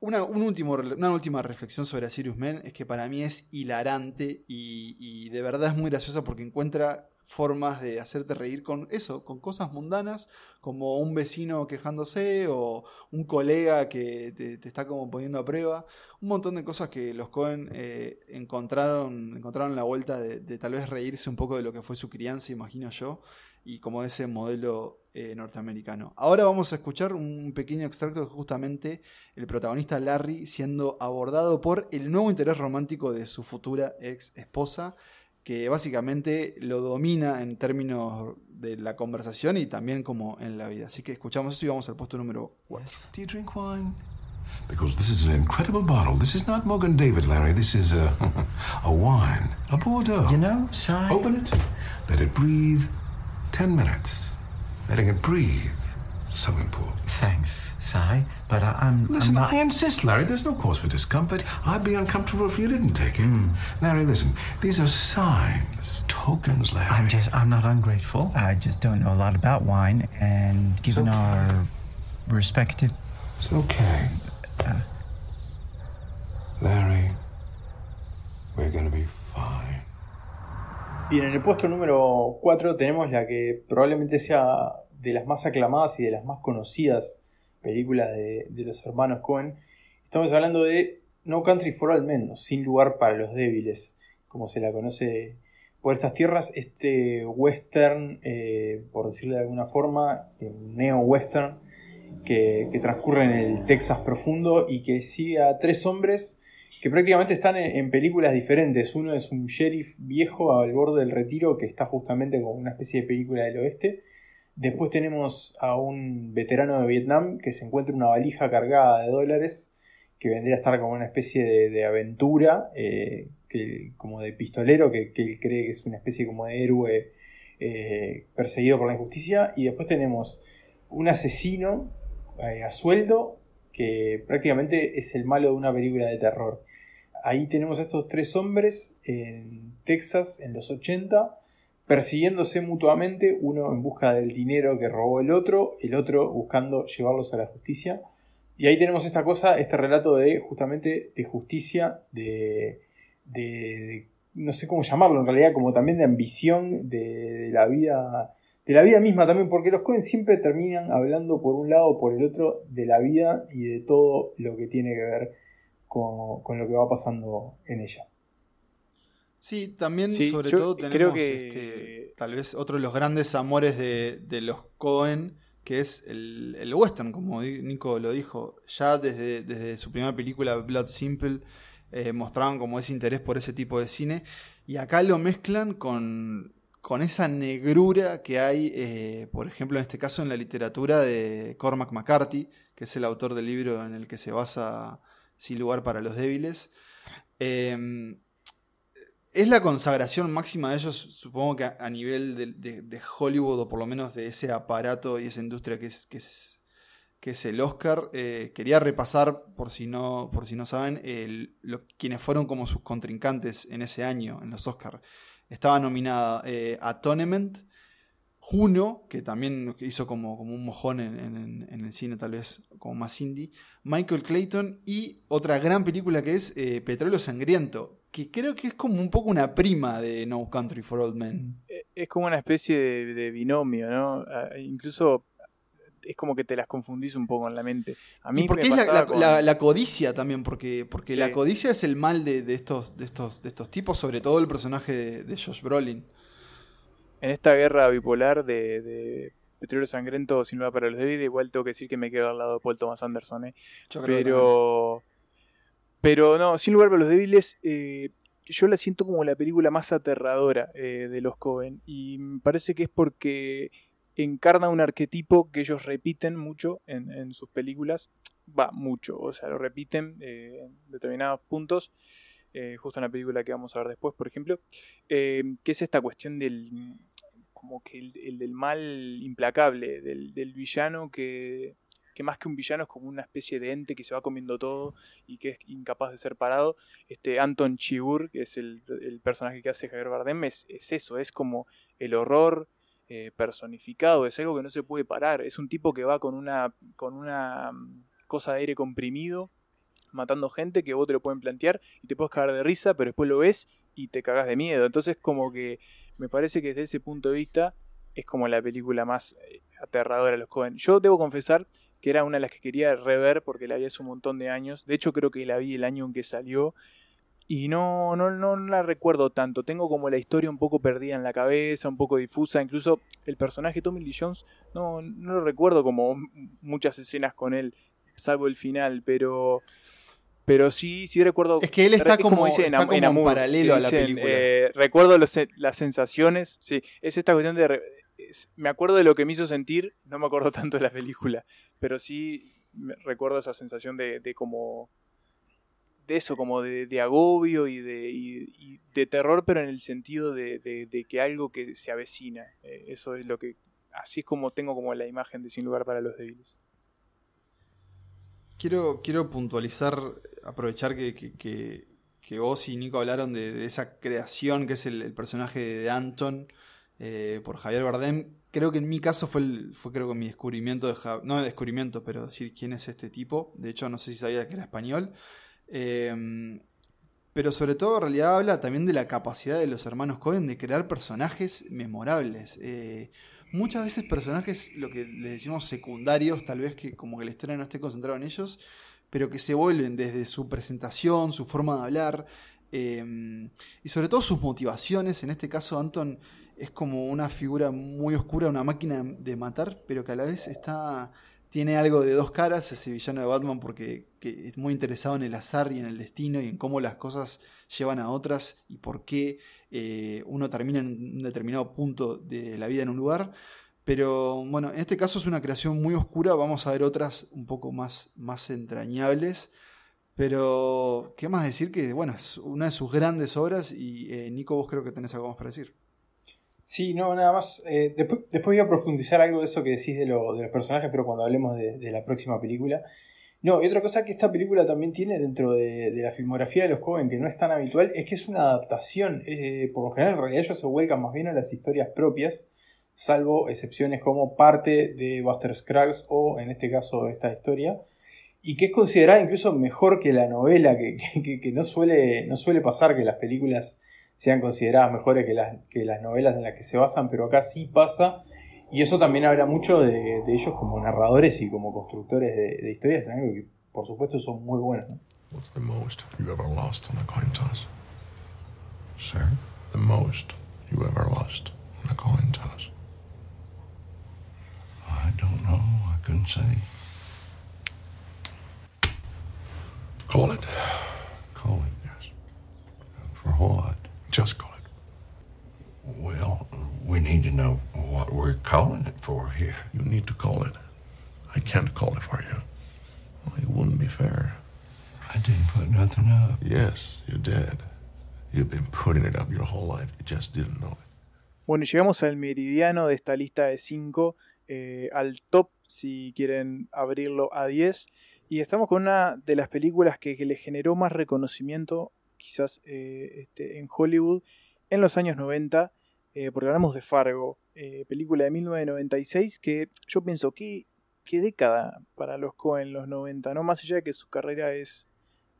una, un último, una última reflexión sobre Sirius Men es que para mí es hilarante y, y de verdad es muy graciosa porque encuentra formas de hacerte reír con eso, con cosas mundanas, como un vecino quejándose o un colega que te, está como poniendo a prueba. Un montón de cosas que los Cohen eh, encontraron, encontraron la vuelta de, tal vez reírse un poco de lo que fue su crianza, imagino yo, y como ese modelo eh, norteamericano. Ahora vamos a escuchar un pequeño extracto de justamente el protagonista Larry siendo abordado por el nuevo interés romántico de su futura ex esposa que básicamente lo domina en términos de la conversación y también como en la vida. Así que escuchamos eso y vamos al puesto número 4. Do you drink wine? Because this is an incredible bottle. This is not Morgan David, Larry. This is a, a wine, a Bordeaux. You know, Si. Open it, let it breathe. Ten minutes. Letting it breathe so important. Thanks, Si, but I, am Listen, I'm not... I insist, Larry. There's no cause for discomfort. I'd be uncomfortable if you didn't take it. Mm. Larry, listen. These are signs, tokens, Larry. I'm just, I'm not ungrateful. I just don't know a lot about wine, and given okay. our respective... It's okay. Uh, Larry, we're gonna be fine. Bien, en el puesto número 4 tenemos la que probablemente sea de las más aclamadas y de las más conocidas películas de, los hermanos Cohen. Estamos hablando de No Country for All Men, Sin lugar para los débiles, como se la conoce por estas tierras. Este western, eh, por decirlo de alguna forma, un neo-western, que, transcurre en el Texas profundo y que sigue a tres hombres que prácticamente están en, en, películas diferentes. Uno es un sheriff viejo al borde del retiro que está justamente con una especie de película del oeste. Después tenemos a un veterano de Vietnam que se encuentra una valija cargada de dólares que vendría a estar como una especie de, aventura, eh, que, como de pistolero, que, él cree que es una especie como de héroe eh, perseguido por la injusticia. Y después tenemos un asesino eh, a sueldo que prácticamente es el malo de una película de terror. Ahí tenemos a estos tres hombres en Texas en los 80 persiguiéndose mutuamente, uno en busca del dinero que robó el otro, el otro buscando llevarlos a la justicia. Y ahí tenemos esta cosa, este relato de justamente de justicia, de, de, no sé cómo llamarlo en realidad, como también de ambición de, la vida, de la vida misma también, porque los Cohen siempre terminan hablando por un lado o por el otro de la vida y de todo lo que tiene que ver con lo que va pasando en ella. Sí, también sobre todo tenemos este, tal vez otro de los grandes amores de, los Cohen, que es el, western, como Nico lo dijo. Ya desde, desde su primera película, Blood Simple, eh, mostraban como ese interés por ese tipo de cine. Y acá lo mezclan con, con esa negrura que hay, eh, por ejemplo, en este caso en la literatura de Cormac McCarthy, que es el autor del libro en el que se basa Sin lugar para los débiles. Eh, es la consagración máxima de ellos, supongo que a, nivel de, Hollywood, o por lo menos de ese aparato y esa industria que es, que es que es el Oscar. Eh, quería repasar, por si no, por si no saben, quienes fueron como sus contrincantes en ese año en los Oscar. Estaba nominada eh, Atonement, Juno, que también hizo como, como un mojón en, en- en el cine, tal vez como más indie, Michael Clayton y otra gran película que es eh, Petróleo Sangriento, que creo que es como un poco una prima de No Country for Old Men. Eh, Es como una especie de, de binomio, ¿no? Incluso es como que te las confundís un poco en la mente. A mí Y porque me es la, pasaba la- con- la- la codicia también, porque, porque Sí. la codicia es el mal de, de estos, de, estos, de estos tipos, sobre todo el personaje de, de Josh Brolin. en esta guerra bipolar de, de Petróleo Sangriento sin lugar para los débiles, igual tengo que decir que me quedo al lado de Paul Thomas Anderson, ¿eh? Yo creo que Pero. Pero no, sin lugar para los débiles, eh, yo la siento como la película más aterradora eh, de los Cohen. Y me parece que es porque encarna un arquetipo que ellos repiten mucho en, en sus películas. Va, mucho, o sea, lo repiten eh, en determinados puntos. justo en la película que vamos a ver después, por ejemplo. que es esta cuestión del. como que el, el del mal implacable, del, del villano que que más que un villano es como una especie de ente que se va comiendo todo y que es incapaz de ser parado. Este Anton Chigurh, que es el, el personaje que hace Javier Bardem, es, es eso, es como el horror eh, personificado, es algo que no se puede parar, es un tipo que va con una, con una mm, cosa de aire comprimido matando gente que vos te lo pueden plantear y te puedes cagar de risa, pero después lo ves y te cagas de miedo. Entonces como que me parece que desde ese punto de vista es como la película más eh, aterradora de los Cohen. Yo debo confesar que era una de las que quería rever porque la vi hace un montón de años. De hecho, creo que la vi el año en que salió. Y no, no, no la recuerdo tanto. Tengo como la historia un poco perdida en la cabeza, un poco difusa. Incluso el personaje Tommy Lee Jones, no, no lo recuerdo como muchas escenas con él, salvo el final, pero. Pero sí, sí recuerdo. Es que él está es como- dice está como en Amour, paralelo a la película. eh, recuerdo los- las sensaciones. Sí, es esta cuestión de. Me acuerdo de lo que me hizo sentir, no me acuerdo tanto de la película, pero sí recuerdo esa sensación de, como. de eso, como de, de agobio y de, y- de terror, pero en el sentido de, que algo que se avecina. Eh, eso es lo que. Así es como tengo como la imagen de Sin lugar para los débiles. Quiero, quiero puntualizar, aprovechar que, vos y Nico hablaron de, de esa creación que es el, el personaje de Anton eh, por Javier Bardem. Creo que en mi caso fue, el- fue creo que mi descubrimiento, de Ja- no de descubrimiento, pero decir quién es este tipo. De hecho, no sé si sabía que era español. Eh, pero sobre todo, en realidad habla también de la capacidad de los hermanos Cohen de crear personajes memorables. Eh, muchas veces personajes, lo que les decimos secundarios, tal vez que como que la historia no esté concentrada en ellos, pero que se vuelven desde su presentación, su forma de hablar, y sobre todo sus motivaciones. En este caso, Anton es como una figura muy oscura, una máquina de matar, pero que a la vez está tiene algo de dos caras, ese villano de Batman, porque que es muy interesado en el azar y en el destino y en cómo las cosas llevan a otras y por qué eh, uno termina en un determinado punto de la vida en un lugar. Pero bueno, en este caso es una creación muy oscura, vamos a ver otras un poco más, más entrañables. Pero, ¿qué más decir? Que bueno, es una de sus grandes obras y eh, Nico, vos creo que tenés algo más para decir. Sí, no, nada más. eh, después, después voy a profundizar algo de eso que decís de, lo- de los personajes, pero cuando hablemos de, de la próxima película. No, y otra cosa que esta película también tiene dentro de, de la filmografía de los Cohen, que no es tan habitual, es que es una adaptación. eh, por lo general, en realidad, ellos se vuelcan más bien a las historias propias, salvo excepciones como parte de Buster Scruggs o, en este caso, esta historia. Y que es considerada incluso mejor que la novela, que, que- que- no, suele, no suele pasar que las películas sean consideradas mejores que las, que las novelas en las que se basan, pero acá sí pasa. Y eso también habla mucho de, de ellos como narradores y como constructores de, de historias, algo que por supuesto son muy buenos. ¿no? What's the most you ever lost on a coin toss? Sir? The most you ever lost on a coin toss. I don't know. I couldn't say. Call it. Call it. Yes. For what? Just call it. Well, we need to know what we're calling it for here. You need to call it. I can't call it for you. Well, it wouldn't be fair. I didn't put nothing up. Yes, you did. You've been putting it up your whole life. You just didn't know it. Bueno, llegamos al meridiano de esta lista de 5, al top si quieren abrirlo a 10. Y estamos con una de las películas que, que le generó más reconocimiento, quizás eh, este, en Hollywood, en los años 90, eh, porque hablamos de Fargo, eh, película de 1996, que yo pienso que qué década para los Cohen los 90, ¿no? Más allá de que su carrera es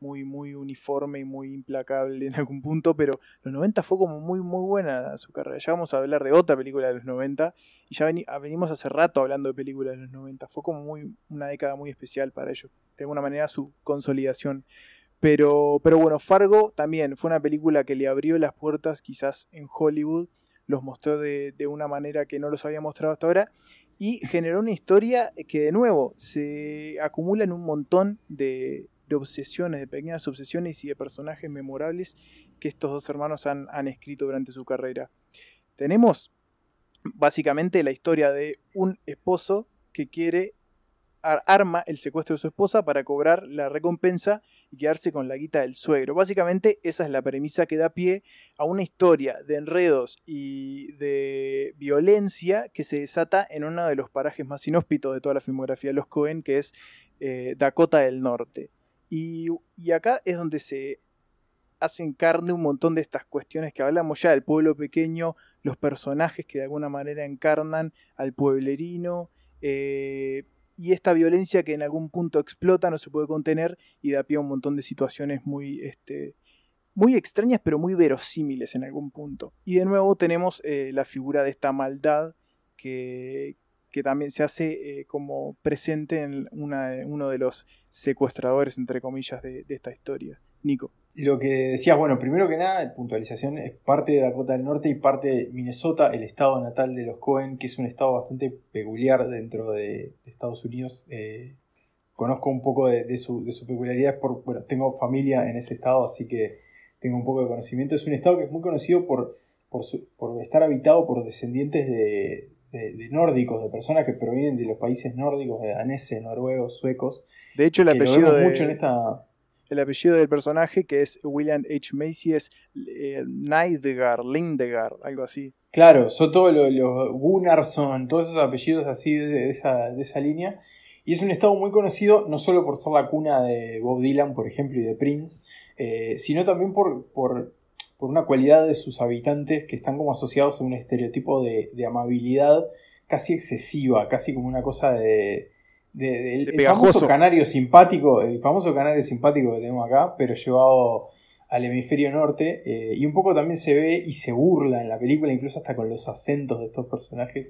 muy, muy uniforme y muy implacable en algún punto, pero los 90 fue como muy, muy buena su carrera. Ya vamos a hablar de otra película de los 90 y ya ah, venimos hace rato hablando de películas de los 90. Fue como muy, una década muy especial para ellos. De alguna manera su consolidación. Pero, pero bueno, Fargo también fue una película que le abrió las puertas quizás en Hollywood, los mostró de, de una manera que no los había mostrado hasta ahora y generó una historia que de nuevo se acumula en un montón de, de obsesiones, de pequeñas obsesiones y de personajes memorables que estos dos hermanos han, escrito durante su carrera. Tenemos básicamente la historia de un esposo que quiere arma el secuestro de su esposa para cobrar la recompensa y quedarse con la guita del suegro. Básicamente esa es la premisa que da pie a una historia de enredos y de violencia que se desata en uno de los parajes más inhóspitos de toda la filmografía de los Cohen, que es eh, Dakota del Norte. Y, acá es donde se hacen carne un montón de estas cuestiones que hablamos ya del pueblo pequeño, los personajes que de alguna manera encarnan al pueblerino, eh, y esta violencia que en algún punto explota, no se puede contener y da pie a un montón de situaciones muy, este, muy extrañas pero muy verosímiles en algún punto. Y de nuevo tenemos eh, la figura de esta maldad que, que también se hace eh, como presente en uno de los secuestradores, entre comillas, de, esta historia. Nico. Lo que decías, bueno, primero que nada, puntualización, es parte de Dakota del Norte y parte de Minnesota, el estado natal de los Cohen, que es un estado bastante peculiar dentro de, Estados Unidos. Eh, conozco un poco de, su, de peculiaridad, por, bueno, tengo familia en ese estado, así que tengo un poco de conocimiento. Es un estado que es muy conocido por, por estar habitado por descendientes de, de, nórdicos, de personas que provienen de los países nórdicos, de daneses, noruegos, suecos. De hecho, el apellido El apellido del personaje, que es William H. Macy, es eh, Lindegar, algo así. Claro, son todos los, Gunnarsson, todos esos apellidos así de esa, de esa línea. Y es un estado muy conocido no solo por ser la cuna de Bob Dylan, por ejemplo, y de Prince, eh, sino también por, por por una cualidad de sus habitantes que están como asociados a un estereotipo de, amabilidad casi excesiva, casi como una cosa de, de, el famoso canario simpático, el famoso canario simpático que tenemos acá, pero llevado al hemisferio norte, eh, y un poco también se ve y se burla en la película, incluso hasta con los acentos de estos personajes,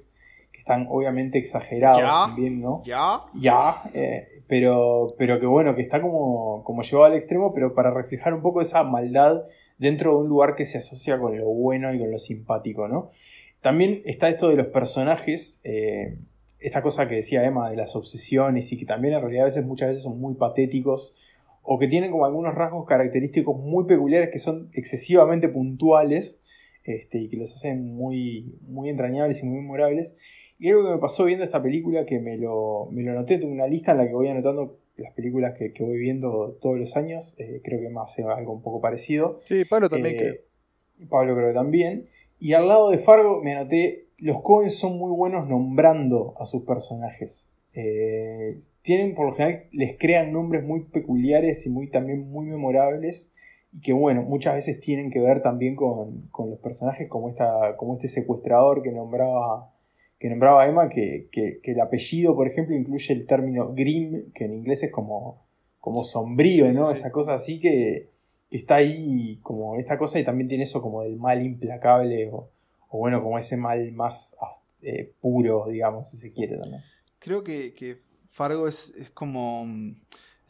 que están obviamente exagerados también, ¿no? Ya. Ya, eh, pero, pero que bueno, que está como, como llevado al extremo, pero para reflejar un poco esa maldad dentro de un lugar que se asocia con lo bueno y con lo simpático, ¿no? También está esto de los personajes, eh, esta cosa que decía Emma de las obsesiones y que también en realidad a veces, muchas veces son muy patéticos o que tienen como algunos rasgos característicos muy peculiares que son excesivamente puntuales este, y que los hacen muy, muy entrañables y muy memorables. Y algo que me pasó viendo esta película que me lo, me lo noté, tengo una lista en la que voy anotando las películas que, voy viendo todos los años. Eh, creo que más hace algo un poco parecido. Sí, Pablo también creo. Pablo creo que también. Y al lado de Fargo me anoté, los Cohen son muy buenos nombrando a sus personajes. Eh, tienen, por lo general, les crean nombres muy peculiares y muy, también muy memorables. Y que bueno, muchas veces tienen que ver también con, con los personajes como, esta, como este secuestrador que nombraba que nombraba Emma, que, el apellido, por ejemplo, incluye el término grim, que en inglés es como, como sombrío, ¿no? Esa cosa así que, está ahí como esta cosa y también tiene eso como del mal implacable o, bueno, como ese mal más eh, puro, digamos, si se quiere también. Creo que, Fargo es, como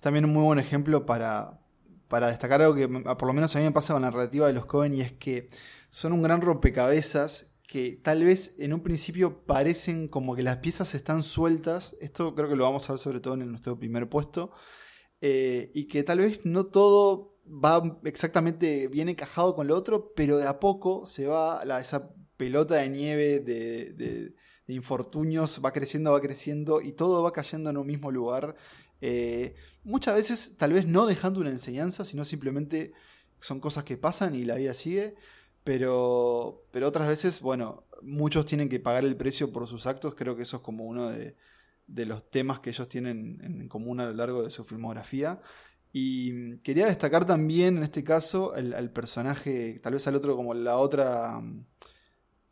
también un muy buen ejemplo para, para destacar algo que por lo menos a mí me pasa con la narrativa de los Cohen y es que son un gran rompecabezas que tal vez en un principio parecen como que las piezas están sueltas, esto creo que lo vamos a ver sobre todo en nuestro primer puesto, eh, y que tal vez no todo va exactamente bien encajado con lo otro, pero de a poco se va esa pelota de nieve de, infortunios, va creciendo, va creciendo, y todo va cayendo en un mismo lugar. Eh, muchas veces tal vez no dejando una enseñanza, sino simplemente son cosas que pasan y la vida sigue. Pero, pero otras veces, bueno, muchos tienen que pagar el precio por sus actos. Creo que eso es como uno de, de los temas que ellos tienen en común a lo largo de su filmografía. Y quería destacar también, en este caso, al, personaje, tal vez al otro como la otra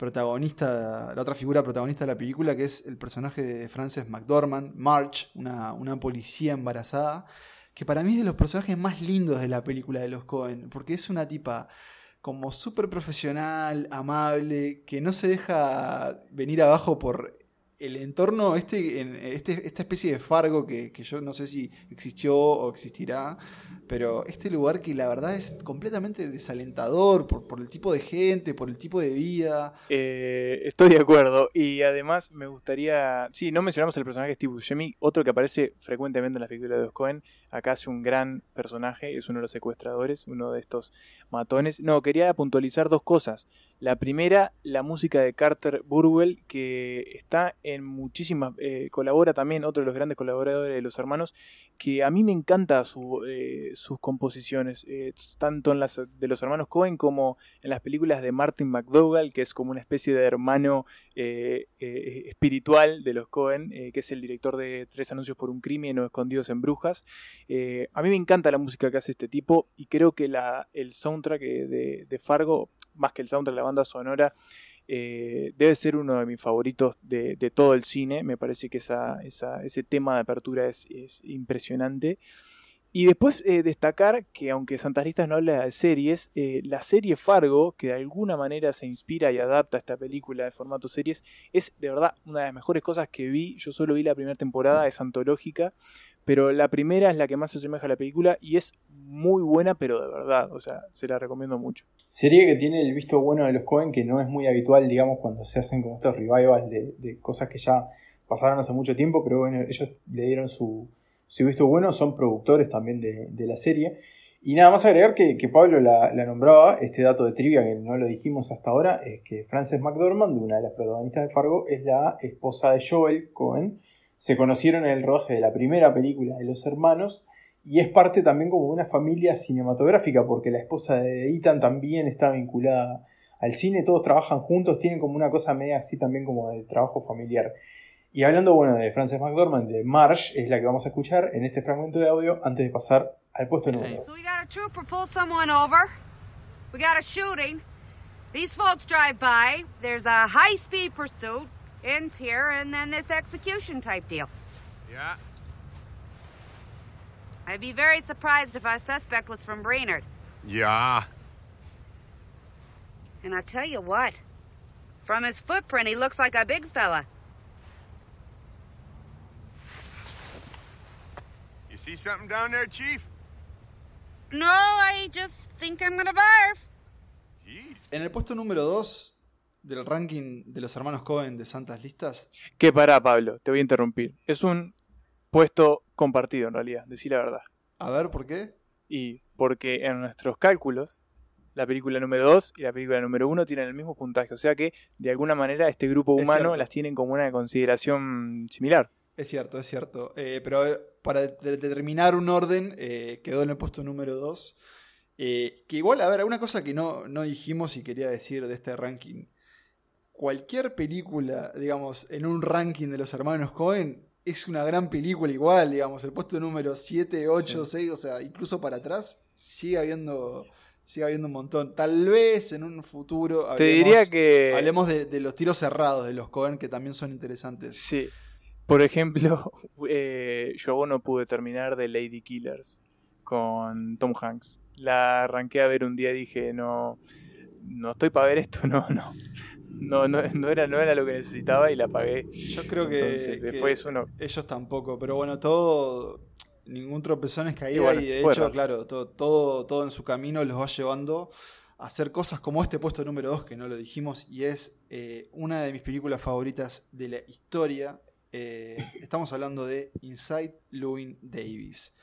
protagonista, la otra figura protagonista de la película, que es el personaje de Frances McDormand, March, una, una policía embarazada, que para mí es de los personajes más lindos de la película de los Cohen, porque es una tipa como súper profesional, amable, que no se deja venir abajo por el entorno, este, en este, esta especie de Fargo que, que, yo no sé si existió o existirá, pero este lugar que la verdad es completamente desalentador por, por el tipo de gente, por el tipo de vida. Eh, estoy de acuerdo. Y además me gustaría. Sí, no mencionamos el personaje Steve Buscemi, otro que aparece frecuentemente en las películas de los Cohen. Acá hace un gran personaje, es uno de los secuestradores, uno de estos matones. No, quería puntualizar dos cosas. La primera, la música de Carter Burwell, que está en muchísimas. Eh, colabora también, otro de los grandes colaboradores de los hermanos, que a mí me encanta eh, sus composiciones, eh, tanto en las de los hermanos Cohen como en las películas de Martin McDougall, que es como una especie de hermano espiritual de los Cohen, que es el director de Tres Anuncios por un Crimen o Escondidos en Brujas. a mí me encanta la música que hace este tipo y creo que el soundtrack de Fargo más que el soundtrack, la banda sonora, eh, debe ser uno de mis favoritos de, todo el cine. Me parece que esa, ese tema de apertura es, impresionante. Y después eh, destacar que aunque Santas Listas no habla de series, eh, la serie Fargo, que de alguna manera se inspira y adapta a esta película de formato series, es de verdad una de las mejores cosas que vi. Yo solo vi la primera temporada, es antológica, pero la primera es la que más se asemeja a la película y es muy buena, pero de verdad, o sea, se la recomiendo mucho. Serie que tiene el visto bueno de los Cohen, que no es muy habitual, digamos, cuando se hacen como estos revivals de, cosas que ya pasaron hace mucho tiempo, pero bueno, ellos le dieron su, su visto bueno, son productores también de, la serie. Y nada más agregar que, Pablo la, nombraba, este dato de trivia que no lo dijimos hasta ahora, es que Frances McDormand, una de las protagonistas de Fargo, es la esposa de Joel Cohen, se conocieron en el rodaje de la primera película de los hermanos y es parte también como una familia cinematográfica porque la esposa de Ethan también está vinculada al cine, todos trabajan juntos, tienen como una cosa media así también como de trabajo familiar. Y hablando bueno de Frances McDormand, de Marsh, es la que vamos a escuchar en este fragmento de audio antes de pasar al puesto número. So we got a trooper pull someone over. We got a shooting. These folks drive by. There's a high speed pursuit. Ends here, and then this execution type deal. Yeah. I'd be very surprised if our suspect was from Brainerd. Yeah. And I tell you what, from his footprint, he looks like a big fella. You see something down there, Chief? No, I just think I'm gonna barf. En el puesto número 2 del ranking de los hermanos Cohen de Santas Listas? Que para, Pablo, te voy a interrumpir. Es un puesto compartido en realidad, decir la verdad. A ver, ¿por qué? Y porque en nuestros cálculos, la película número 2 y la película número 1 tienen el mismo puntaje. O sea que, de alguna manera, este grupo humano las tienen como una consideración similar. Es cierto, es cierto. Eh, pero eh, para determinar un orden, eh, quedó en el puesto número 2. que igual, a ver, una cosa que no, no dijimos y quería decir de este ranking cualquier película, digamos, en un ranking de los hermanos Cohen es una gran película igual, digamos, el puesto número 7, 8, 6, o sea, incluso para atrás, sigue habiendo, sigue habiendo un montón. Tal vez en un futuro hablemos, Te diría que... hablemos de, los tiros cerrados de los Cohen, que también son interesantes. Sí. Por ejemplo, eh, yo no pude terminar de Lady Killers con Tom Hanks. La arranqué a ver un día y dije, no, no estoy para ver esto, no, no no, no, no, era, no era lo que necesitaba y la pagué. Yo creo que, ellos tampoco, pero bueno, todo, ningún tropezón es caída y, de hecho, claro, todo, todo, todo en su camino los va llevando a hacer cosas como este puesto número 2, que no lo dijimos, y es eh, una de mis películas favoritas de la historia. Eh, estamos hablando de Inside Louis Davis.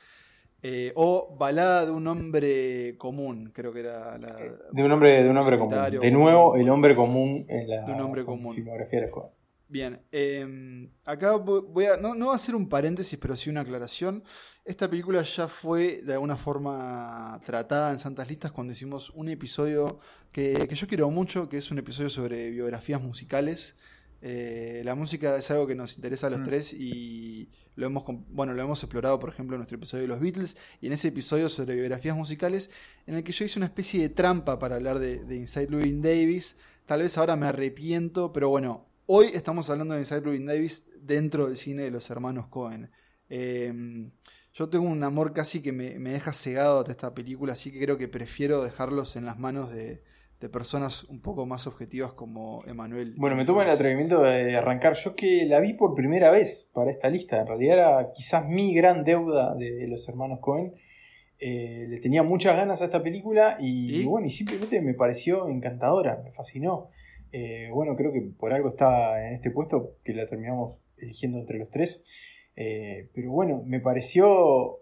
Eh, o Balada de un hombre común, creo que era la. De un hombre, de un hombre común. De nuevo, el hombre común en la de un hombre común. filmografía de la escuela. Bien, em, acá voy a. No, no va a ser un paréntesis, pero sí una aclaración. Esta película ya fue de alguna forma tratada en Santas Listas cuando hicimos un episodio que, que yo quiero mucho, que es un episodio sobre biografías musicales. Eh, la música es algo que nos interesa a los Mm. tres y lo hemos, bueno, lo hemos explorado, por ejemplo, en nuestro episodio de los Beatles y en ese episodio sobre biografías musicales, en el que yo hice una especie de trampa para hablar de, de Inside Llewyn Davis. Tal vez ahora me arrepiento, pero bueno, hoy estamos hablando de Inside Llewyn Davis dentro del cine de los hermanos Cohen. Eh, yo tengo un amor casi que me, me deja cegado ante esta película, así que creo que prefiero dejarlos en las manos de, de personas un poco más objetivas como Emanuel. Bueno, me tomo el atrevimiento de arrancar. Yo que la vi por primera vez para esta lista. En realidad era quizás mi gran deuda de los hermanos Cohen. Eh, le tenía muchas ganas a esta película y, ¿Y? bueno, y simplemente me pareció encantadora, me fascinó. Eh, bueno, creo que por algo está en este puesto, que la terminamos eligiendo entre los tres. Eh, pero bueno, me pareció,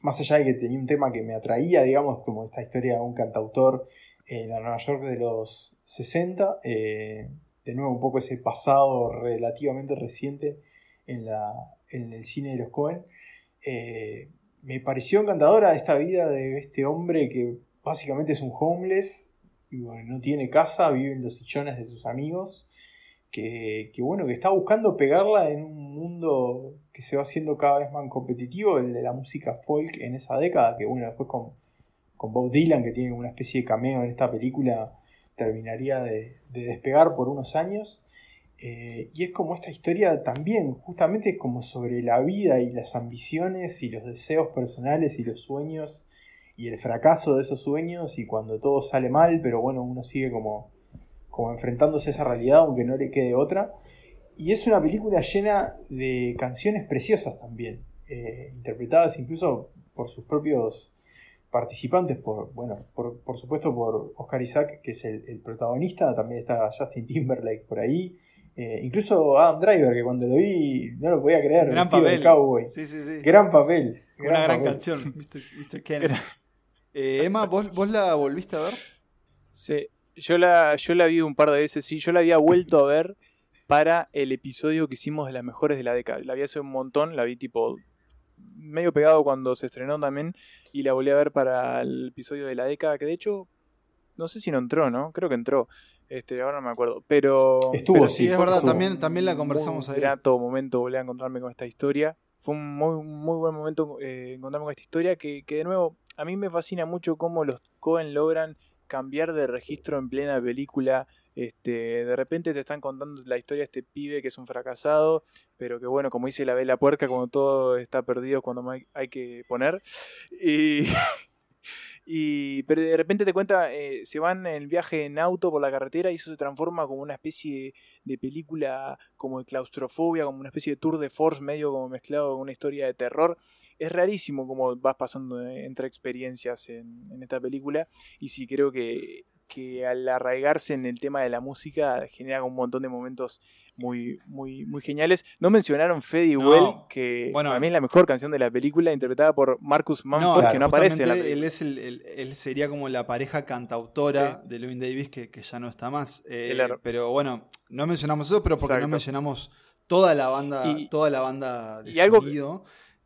más allá de que tenía un tema que me atraía, digamos, como esta historia de un cantautor en la Nueva York de los 60, eh, de nuevo un poco ese pasado relativamente reciente en, la, en el cine de los Cohen. Eh, me pareció encantadora esta vida de este hombre que básicamente es un homeless, y bueno, no tiene casa, vive en los sillones de sus amigos, que, que bueno, que está buscando pegarla en un mundo que se va haciendo cada vez más competitivo, el de la música folk en esa década, que bueno, después con, Bob Dylan, que tiene una especie de cameo en esta película, terminaría de, de despegar por unos años. Eh, y es como esta historia también, justamente como sobre la vida y las ambiciones y los deseos personales y los sueños y el fracaso de esos sueños y cuando todo sale mal, pero bueno, uno sigue como, como enfrentándose a esa realidad aunque no le quede otra. Y es una película llena de canciones preciosas también, eh, interpretadas incluso por sus propios participantes, por, bueno, por, por supuesto por Oscar Isaac, que es el, el protagonista, también está Justin Timberlake por ahí, eh, incluso Adam Driver, que cuando lo vi no lo podía creer, Gran papel. cowboy. Sí, sí, sí. Gran papel. Una gran papel. canción, Mr. Mr. Kennedy. Eh, Emma, ¿vos, ¿vos la volviste a ver? Sí, yo la, yo la vi un par de veces, sí, yo la había vuelto a ver para el episodio que hicimos de las mejores de la década. La vi hace un montón, la vi tipo medio pegado cuando se estrenó también y la volví a ver para el episodio de la década, que de hecho no sé si no entró, ¿no? Creo que entró. Este, ahora no me acuerdo, pero Estuvo, pero Sí, es verdad, también, también la conversamos ahí. grato momento volver a encontrarme con esta historia. Fue un muy, muy buen momento eh, encontrarme con esta historia que, que, de nuevo, a mí me fascina mucho cómo los Cohen logran cambiar de registro en plena película. Este, de repente te están contando la historia de este pibe que es un fracasado, pero que bueno, como dice la vela puerca, cuando todo está perdido, cuando hay, que poner. Y, pero de repente te cuenta, eh, se van en el viaje en auto por la carretera y eso se transforma como una especie de, película como de claustrofobia, como una especie de tour de force medio como mezclado con una historia de terror. Es rarísimo como vas pasando entre experiencias en, en esta película y sí creo que, que al arraigarse en el tema de la música genera un montón de momentos muy, muy, muy geniales. No mencionaron Fede No. Well, que Bueno. para mí es la mejor canción de la película, interpretada por Marcus Mumford, claro, que no aparece en la película. Él, es el, el- él sería como la pareja cantautora Sí. de Lewin Davis que, que ya no está más. Eh, Claro. Pero bueno, no mencionamos eso, pero porque Exacto. no mencionamos toda la banda, Y- toda la banda de y algo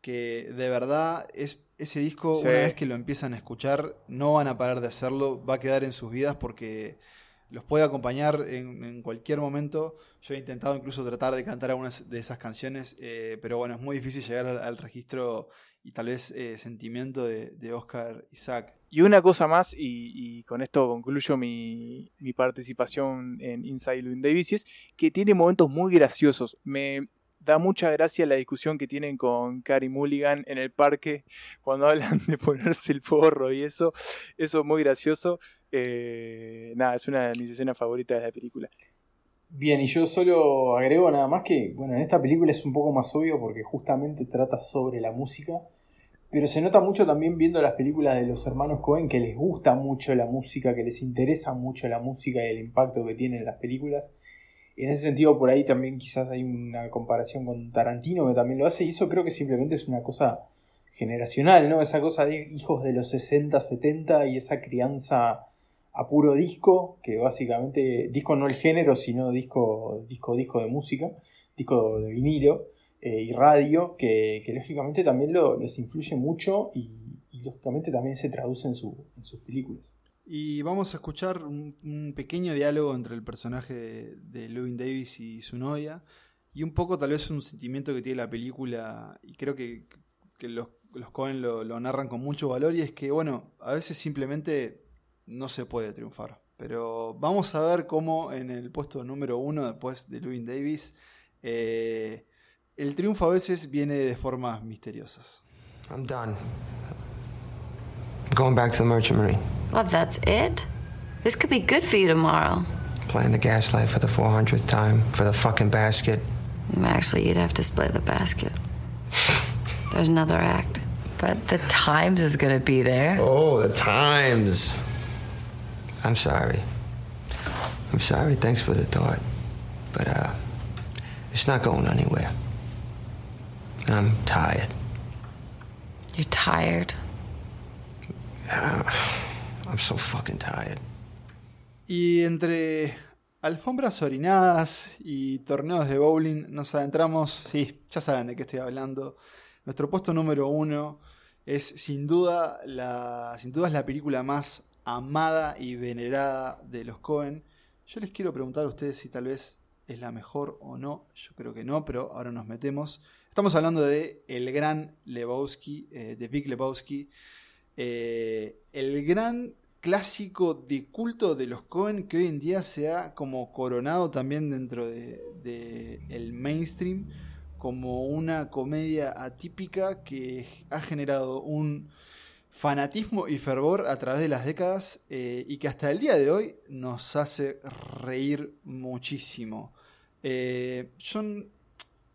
que de verdad es ese disco, Sí. una vez que lo empiezan a escuchar, no van a parar de hacerlo, va a quedar en sus vidas porque los puede acompañar en, en cualquier momento. Yo he intentado incluso tratar de cantar algunas de esas canciones, eh, pero bueno, es muy difícil llegar al, al registro y tal vez eh, sentimiento de, de Oscar Isaac. Y una cosa más, y, y con esto concluyo mi, mi participación en Inside Llewyn Davis, es que tiene momentos muy graciosos. Me da mucha gracia la discusión que tienen con Carrie Mulligan en el parque cuando hablan de ponerse el forro y eso. Eso es muy gracioso. Eh, nada, es una de mis escenas favoritas de la película. Bien, y yo solo agrego nada más que, bueno, en esta película es un poco más obvio porque justamente trata sobre la música, pero se nota mucho también viendo las películas de los hermanos Cohen que les gusta mucho la música, que les interesa mucho la música y el impacto que tienen las películas. En ese sentido, por ahí también quizás hay una comparación con Tarantino que también lo hace, y eso creo que simplemente es una cosa generacional, ¿no? Esa cosa de hijos de los 60, 70 y esa crianza a puro disco, que básicamente, disco no el género, sino disco, disco, disco de música, disco de vinilo eh, y radio, que, que lógicamente también lo- los influye mucho y, y lógicamente también se traduce en, su- en sus películas. Y vamos a escuchar un, pequeño diálogo entre el personaje de, de Davis y su novia. Y un poco tal vez un sentimiento que tiene la película. Y creo que, que los, los Cohen lo, lo narran con mucho valor. Y es que, bueno, a veces simplemente no se puede triunfar. Pero vamos a ver cómo en el puesto número uno, después de Llewyn Davis, eh, el triunfo a veces viene de formas misteriosas. I'm done. Going back to the Merchant Marine. Well, that's it? This could be good for you tomorrow. Playing the gaslight for the 400th time for the fucking basket. Actually, you'd have to split the basket. There's another act. But the Times is gonna be there. Oh, the times. I'm sorry. I'm sorry. Thanks for the thought. But, uh, it's not going anywhere. And I'm tired. You're tired? Uh, I'm so fucking tired. Y entre alfombras orinadas y torneos de bowling nos adentramos, sí, ya saben de qué estoy hablando. Nuestro puesto número uno es sin duda la, sin duda es la película más amada y venerada de los Cohen. Yo les quiero preguntar a ustedes si tal vez es la mejor o no. Yo creo que no, pero ahora nos metemos. Estamos hablando de el gran Lebowski, eh, de Big Lebowski. Eh, el gran clásico de culto de los Cohen que hoy en día se ha como coronado también dentro de, de el mainstream como una comedia atípica que ha generado un fanatismo y fervor a través de las décadas eh, y que hasta el día de hoy nos hace reír muchísimo. Eh, yo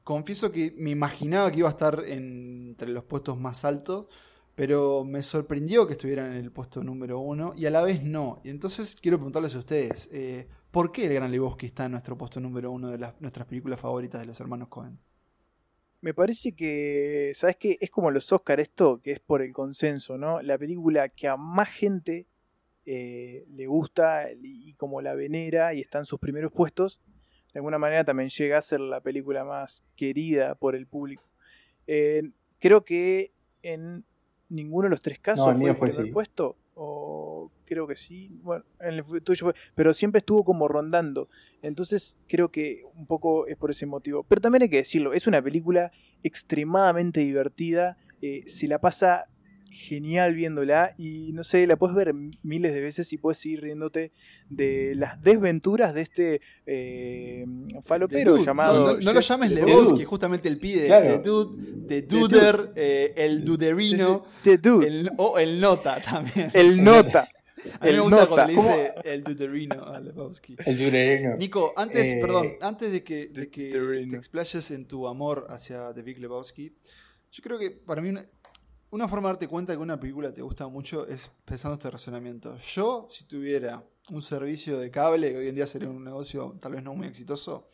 confieso que me imaginaba que iba a estar en- entre los puestos más altos, pero me sorprendió que estuviera en el puesto número uno y a la vez no. Y entonces quiero preguntarles a ustedes, eh, ¿por qué el Gran Lebowski está en nuestro puesto número uno de nuestras películas favoritas de los hermanos Cohen? Me parece que, ¿sabes qué? Es como los Oscar esto, que es por el consenso, ¿no? La película que a más gente eh, le gusta y como la venera y está en sus primeros puestos, de alguna manera también llega a ser la película más querida por el público. Eh, creo que en ninguno de los tres casos No, el fue mío el fue primer sí. puesto, o creo que sí, bueno, en el tuyo fue, pero siempre estuvo como rondando. Entonces creo que un poco es por ese motivo. Pero también hay que decirlo, es una película extremadamente divertida, eh, se la pasa genial viéndola y no sé, la puedes ver miles de veces y puedes seguir riéndote de las desventuras de este eh, falopero The Dude. llamado... No, no- no lo llames Lebowski. Justamente el pide Claro. de Dude, de The Duder, eh, el Duderino, The Dude. el- o el Nota también. El nota. A mí me el gusta nota. cuando le ¿Cómo? dice el Duderino a Lebowski. El Duderino. Nico, antes, Eh, perdón, antes de que, de The que te explayes en tu amor hacia The Big Lebowski, yo creo que para mí una, una forma de darte cuenta que una película te gusta mucho es pensando este razonamiento. Yo, si tuviera un servicio de cable, que hoy en día sería un negocio tal vez no muy exitoso,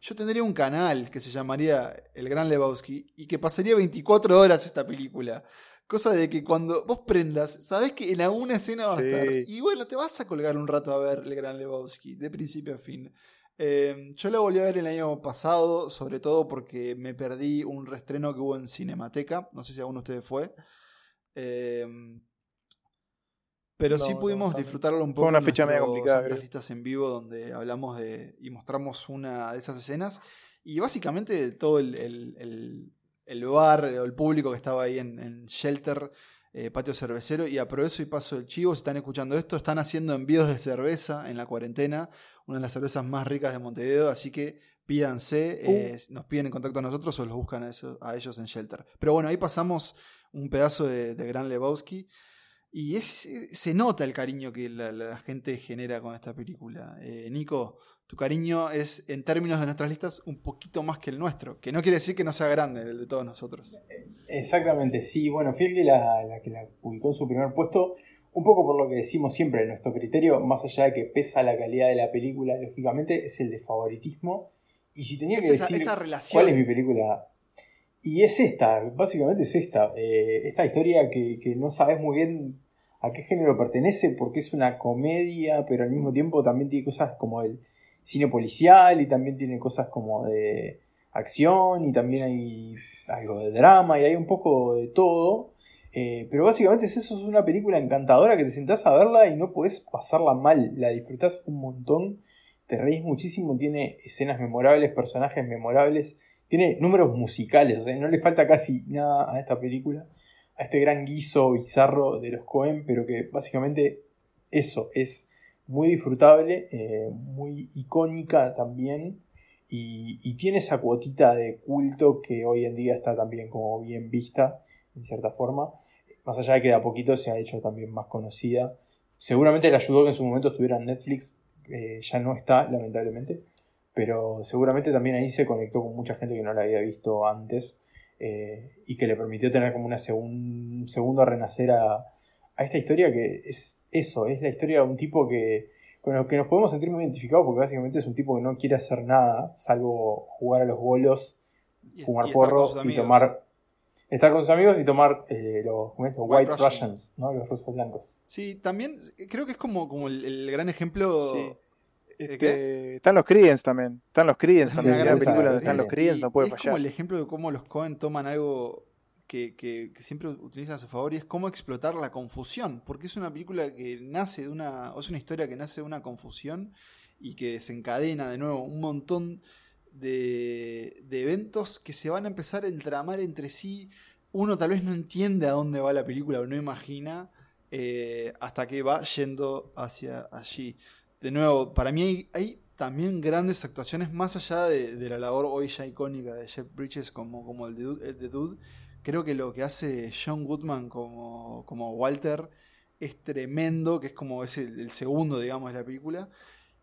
yo tendría un canal que se llamaría El Gran Lebowski y que pasaría 24 horas esta película. Cosa de que cuando vos prendas, sabés que en alguna escena va Sí. a estar. Y bueno, te vas a colgar un rato a ver El Gran Lebowski, de principio a fin. Eh, yo la volví a ver el año pasado, sobre todo porque me perdí un reestreno que hubo en Cinemateca. No sé si alguno de ustedes fue. Eh, pero No, sí pudimos disfrutarlo un Fue poco. una en fecha media nuestro complicada. Listas en vivo donde hablamos de y mostramos una de esas escenas. Y básicamente todo el, el- el- el bar o el público que estaba ahí en, en Shelter, eh, patio cervecero. Y aprovecho y paso el chivo. Si están escuchando esto, están haciendo envíos de cerveza en la cuarentena. Una de las cervezas más ricas de Montevideo. Así que pídanse, eh, nos piden en contacto a nosotros o los buscan a, a ellos en Shelter. Pero bueno, ahí pasamos un pedazo de, de Gran Lebowski. Y es, se nota el cariño que la, la gente genera con esta película. Eh, Nico, tu cariño es, en términos de nuestras listas, un poquito más que el nuestro. Que no quiere decir que no sea grande el de todos nosotros. Exactamente, sí. Bueno, fui el que la, la que la publicó en su primer puesto. Un poco por lo que decimos siempre, nuestro criterio, más allá de que pesa la calidad de la película, lógicamente, es el de favoritismo. Y si tenía que Es decir esa relación. cuál es mi película, y es esta, básicamente es esta. eh, esta historia que, que no sabes muy bien a qué género pertenece, porque es una comedia, pero al mismo tiempo también tiene cosas como el cine policial y también tiene cosas como de acción y también hay algo de drama y hay un poco de todo. Eh, pero básicamente es eso, es una película encantadora que te sentás a verla y no podés pasarla mal, la disfrutás un montón, te reís muchísimo, tiene escenas memorables, personajes memorables, tiene números musicales, no le falta casi nada a esta película, a este gran guiso bizarro de los Cohen, pero que básicamente eso es muy disfrutable, eh, muy icónica también. Y, tiene esa cuotita de culto que hoy en día está también como bien vista, en cierta forma. Más allá de que de a poquito se ha hecho también más conocida. Seguramente le ayudó que en su momento estuviera en Netflix, eh, ya no está, lamentablemente. Pero seguramente también ahí se conectó con mucha gente que no la había visto antes. Eh, y que le permitió tener como una un segundo renacer a, a esta historia que es eso, es la historia de un tipo que con el que nos podemos sentir muy identificados porque básicamente es un tipo que no quiere hacer nada salvo jugar a los bolos, fumar porros y tomar estar con sus amigos y tomar eh, los White, Russians, ¿no? los rusos blancos. Sí, también creo que es como, como el, gran ejemplo. Sí. Este, están los Creedence también. Están los Creedence también. En película donde están los Creedence, no puede es como el ejemplo de cómo los Cohen toman algo que, siempre utiliza a su favor y es cómo explotar la confusión, porque es una película que nace de una, o es una historia que nace de una confusión y que desencadena de nuevo un montón de, eventos que se van a empezar a entramar entre sí. Uno tal vez no entiende a dónde va la película o no imagina eh, hasta que va yendo hacia allí. De nuevo, para mí hay, también grandes actuaciones más allá de, la labor hoy ya icónica de Jeff Bridges como, como el, de, el de Dude Creo que lo que hace John Goodman como, como Walter es tremendo, que es como es el, segundo, digamos, de la película.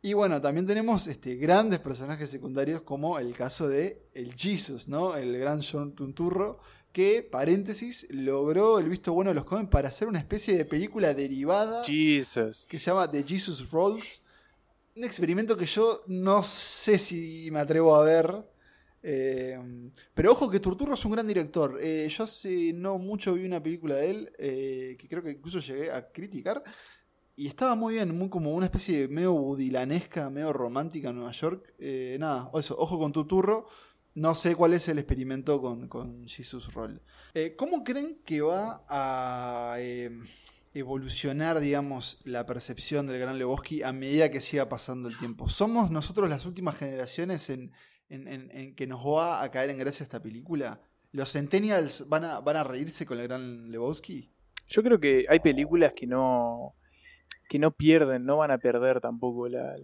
Y bueno, también tenemos este, grandes personajes secundarios como el caso de el Jesus, ¿no? El gran John Tunturro, que, paréntesis, logró el visto bueno de los Cohen para hacer una especie de película derivada Jesus. que se llama The Jesus Rolls. Un experimento que yo no sé si me atrevo a ver, eh, pero ojo que Turturro es un gran director. Eh, yo hace no mucho vi una película de él eh, que creo que incluso llegué a criticar. Y estaba muy bien, muy como una especie de medio budilanesca, medio romántica en Nueva York. nada, eso, ojo con Turturro. No sé cuál es el experimento con, con Jesus Roll. ¿Cómo creen que va a evolucionar, digamos, la percepción del Gran Lebowski a medida que siga pasando el tiempo? ¿Somos nosotros las últimas generaciones en en, que nos va a caer en gracia esta película? ¿Los Centennials van a, van a reírse con el gran Lebowski? Yo creo que hay películas que no que no pierden, no van a perder tampoco la,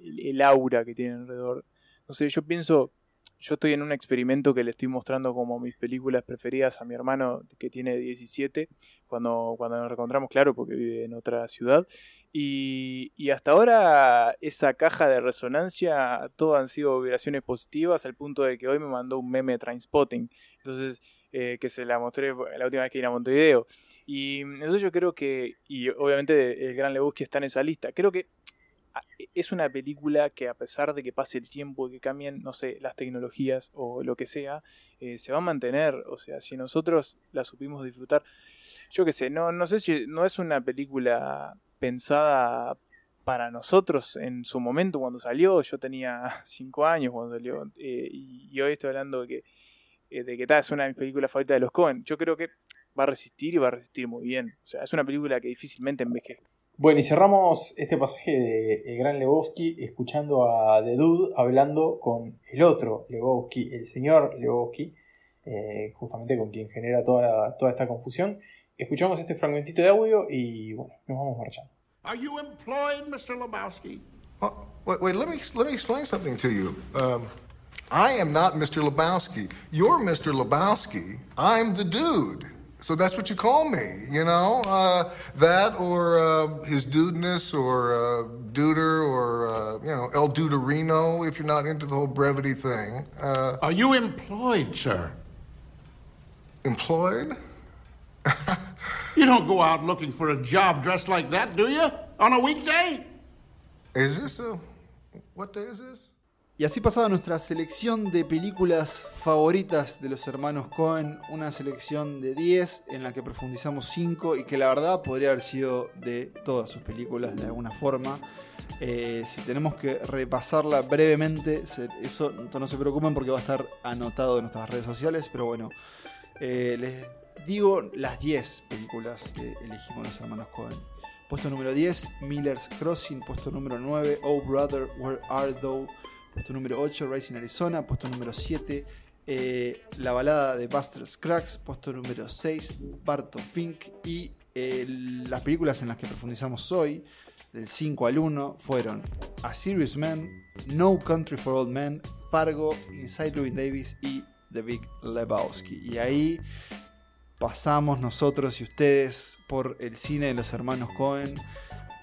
el, aura que tienen alrededor. No sé, yo pienso, yo estoy en un experimento que le estoy mostrando como mis películas preferidas a mi hermano que tiene 17, cuando, cuando nos encontramos, claro, porque vive en otra ciudad. Y, y, hasta ahora esa caja de resonancia, todo han sido vibraciones positivas al punto de que hoy me mandó un meme Trainspotting. Entonces, eh, que se la mostré la última vez que vine a Montevideo. Y eso yo creo que, y obviamente el Gran Lebowski está en esa lista, creo que e, es una película que a pesar de que pase el tiempo y que cambien, no sé, las tecnologías o lo que sea, eh, se va a mantener. O sea, si nosotros la supimos disfrutar, yo qué sé, no, no sé si no es una película pensada para nosotros en su momento cuando salió. Yo tenía 5 años cuando salió eh, y, hoy estoy hablando de que, eh, de que tal, es una de mis películas favoritas de los Cohen. Yo creo que va a resistir y va a resistir muy bien. O sea, es una película que difícilmente envejece. Bueno, y cerramos este pasaje de El Gran Lebowski escuchando a The Dude hablando con el otro Lebowski, el señor Lebowski, eh, justamente con quien genera toda, toda esta confusión. Escuchamos este fragmentito de audio y bueno, nos vamos marchando. Are you employed, Mr. Lebowski? Oh, wait, wait, let me, let me explain something to you. Um, I am not Mr. Lebowski. You're Mr. Lebowski. I'm the dude. So that's what you call me, you know? Uh, that or uh, his dudeness or uh, duder or, uh, you know, El Duderino if you're not into the whole brevity thing. Uh, Are you employed, sir? Employed? you don't go out looking for a job dressed like that, do you? On a weekday? Is this a. What day is this? Y así pasaba nuestra selección de películas favoritas de los hermanos Cohen, una selección de 10 en la que profundizamos 5 y que la verdad podría haber sido de todas sus películas de alguna forma. Eh, si tenemos que repasarla brevemente, eso no se preocupen porque va a estar anotado en nuestras redes sociales, pero bueno, eh, les digo las 10 películas que elegimos los hermanos Cohen. Puesto número 10, Miller's Crossing. Puesto número 9, Oh Brother, Where Art Thou? Puesto número 8, Rising Arizona. Puesto número 7, eh, La balada de Buster Scruggs. Puesto número 6, Barton Fink. Y eh, las películas en las que profundizamos hoy, del 5 al 1, fueron A Serious Man, No Country for Old Men, Fargo, Inside Louis Davis y The Big Lebowski. Y ahí pasamos nosotros y ustedes por el cine de los hermanos Cohen.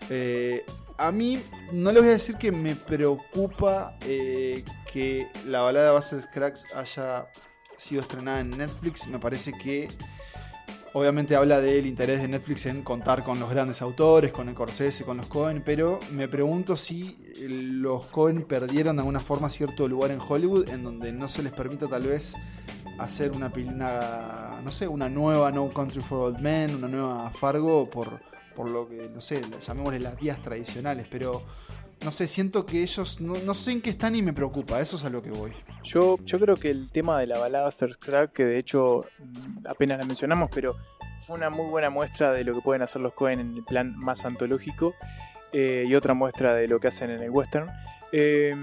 Eh, a mí no les voy a decir que me preocupa eh, que la balada de Scruggs haya sido estrenada en Netflix. Me parece que obviamente habla del interés de Netflix en contar con los grandes autores, con el Corsese, con los Cohen, pero me pregunto si los Cohen perdieron de alguna forma cierto lugar en Hollywood en donde no se les permita tal vez hacer una, una no sé, una nueva No Country for Old Men, una nueva Fargo por, por lo que, no sé, llamémosle las vías tradicionales, pero no sé, siento que ellos no, no sé en qué están y me preocupa, eso es a lo que voy. Yo, yo creo que el tema de la balada Buster Scruggs, que de hecho mm, apenas la mencionamos, pero fue una muy buena muestra de lo que pueden hacer los Cohen en el plan más antológico eh, y otra muestra de lo que hacen en el western. Eh,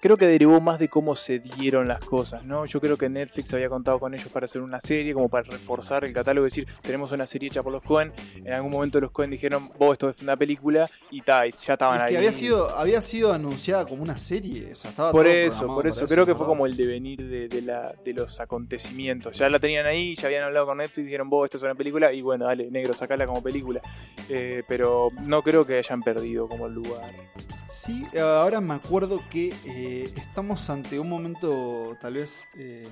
creo que derivó más de cómo se dieron las cosas, ¿no? Yo creo que Netflix había contado con ellos para hacer una serie, como para reforzar el catálogo, es decir, tenemos una serie hecha por los Cohen. En algún momento los Cohen dijeron, vos, esto es una película, y ta, y ya estaban Es ahí. que había sido, había sido anunciada como una serie, o sea, estaba Por todo eso, por eso, creo que fue como el devenir de, de la, de los acontecimientos. Ya la tenían ahí, ya habían hablado con Netflix, dijeron, vos, esto es una película, y bueno, dale, negro, sacala como película. Eh, pero no creo que hayan perdido como el lugar. Sí, ahora me acuerdo que eh, estamos ante un momento tal vez eh,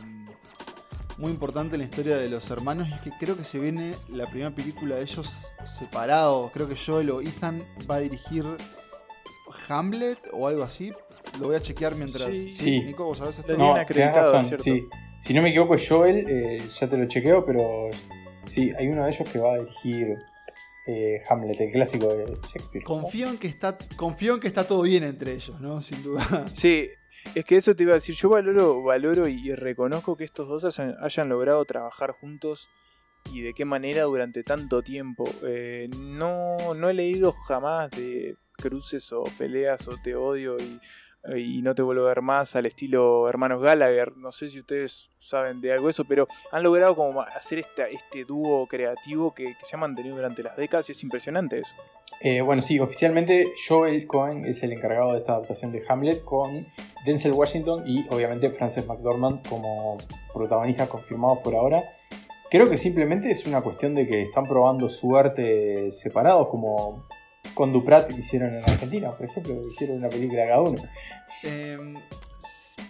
muy importante en la historia de los hermanos y es que creo que se viene la primera película de ellos separados. Creo que Joel o Ethan va a dirigir Hamlet o algo así. Lo voy a chequear mientras... Sí. Sí. Nico, ¿vos sabés esto? No, razón, sí. Si no me equivoco, Joel, eh, ya te lo chequeo, pero sí, hay uno de ellos que va a dirigir eh, Hamlet, el clásico de Shakespeare. Confío en, que está, confío en que está todo bien entre ellos, ¿no? Sin duda. Sí, es que eso te iba a decir. Yo valoro, valoro y, y reconozco que estos dos hayan, hayan logrado trabajar juntos y de qué manera durante tanto tiempo. Eh, no, no he leído jamás de cruces o peleas o te odio y, y no te vuelvo a ver más al estilo hermanos Gallagher. No sé si ustedes saben de algo de eso, pero han logrado como hacer esta, este dúo creativo que, que se ha mantenido durante las décadas y es impresionante eso. Eh, bueno, sí, oficialmente Joel Cohen es el encargado de esta adaptación de Hamlet con Denzel Washington y obviamente Frances McDormand como protagonistas confirmados por ahora. Creo que simplemente es una cuestión de que están probando suerte separados, como con Duprat hicieron en Argentina, por ejemplo, hicieron una película cada uno. Eh,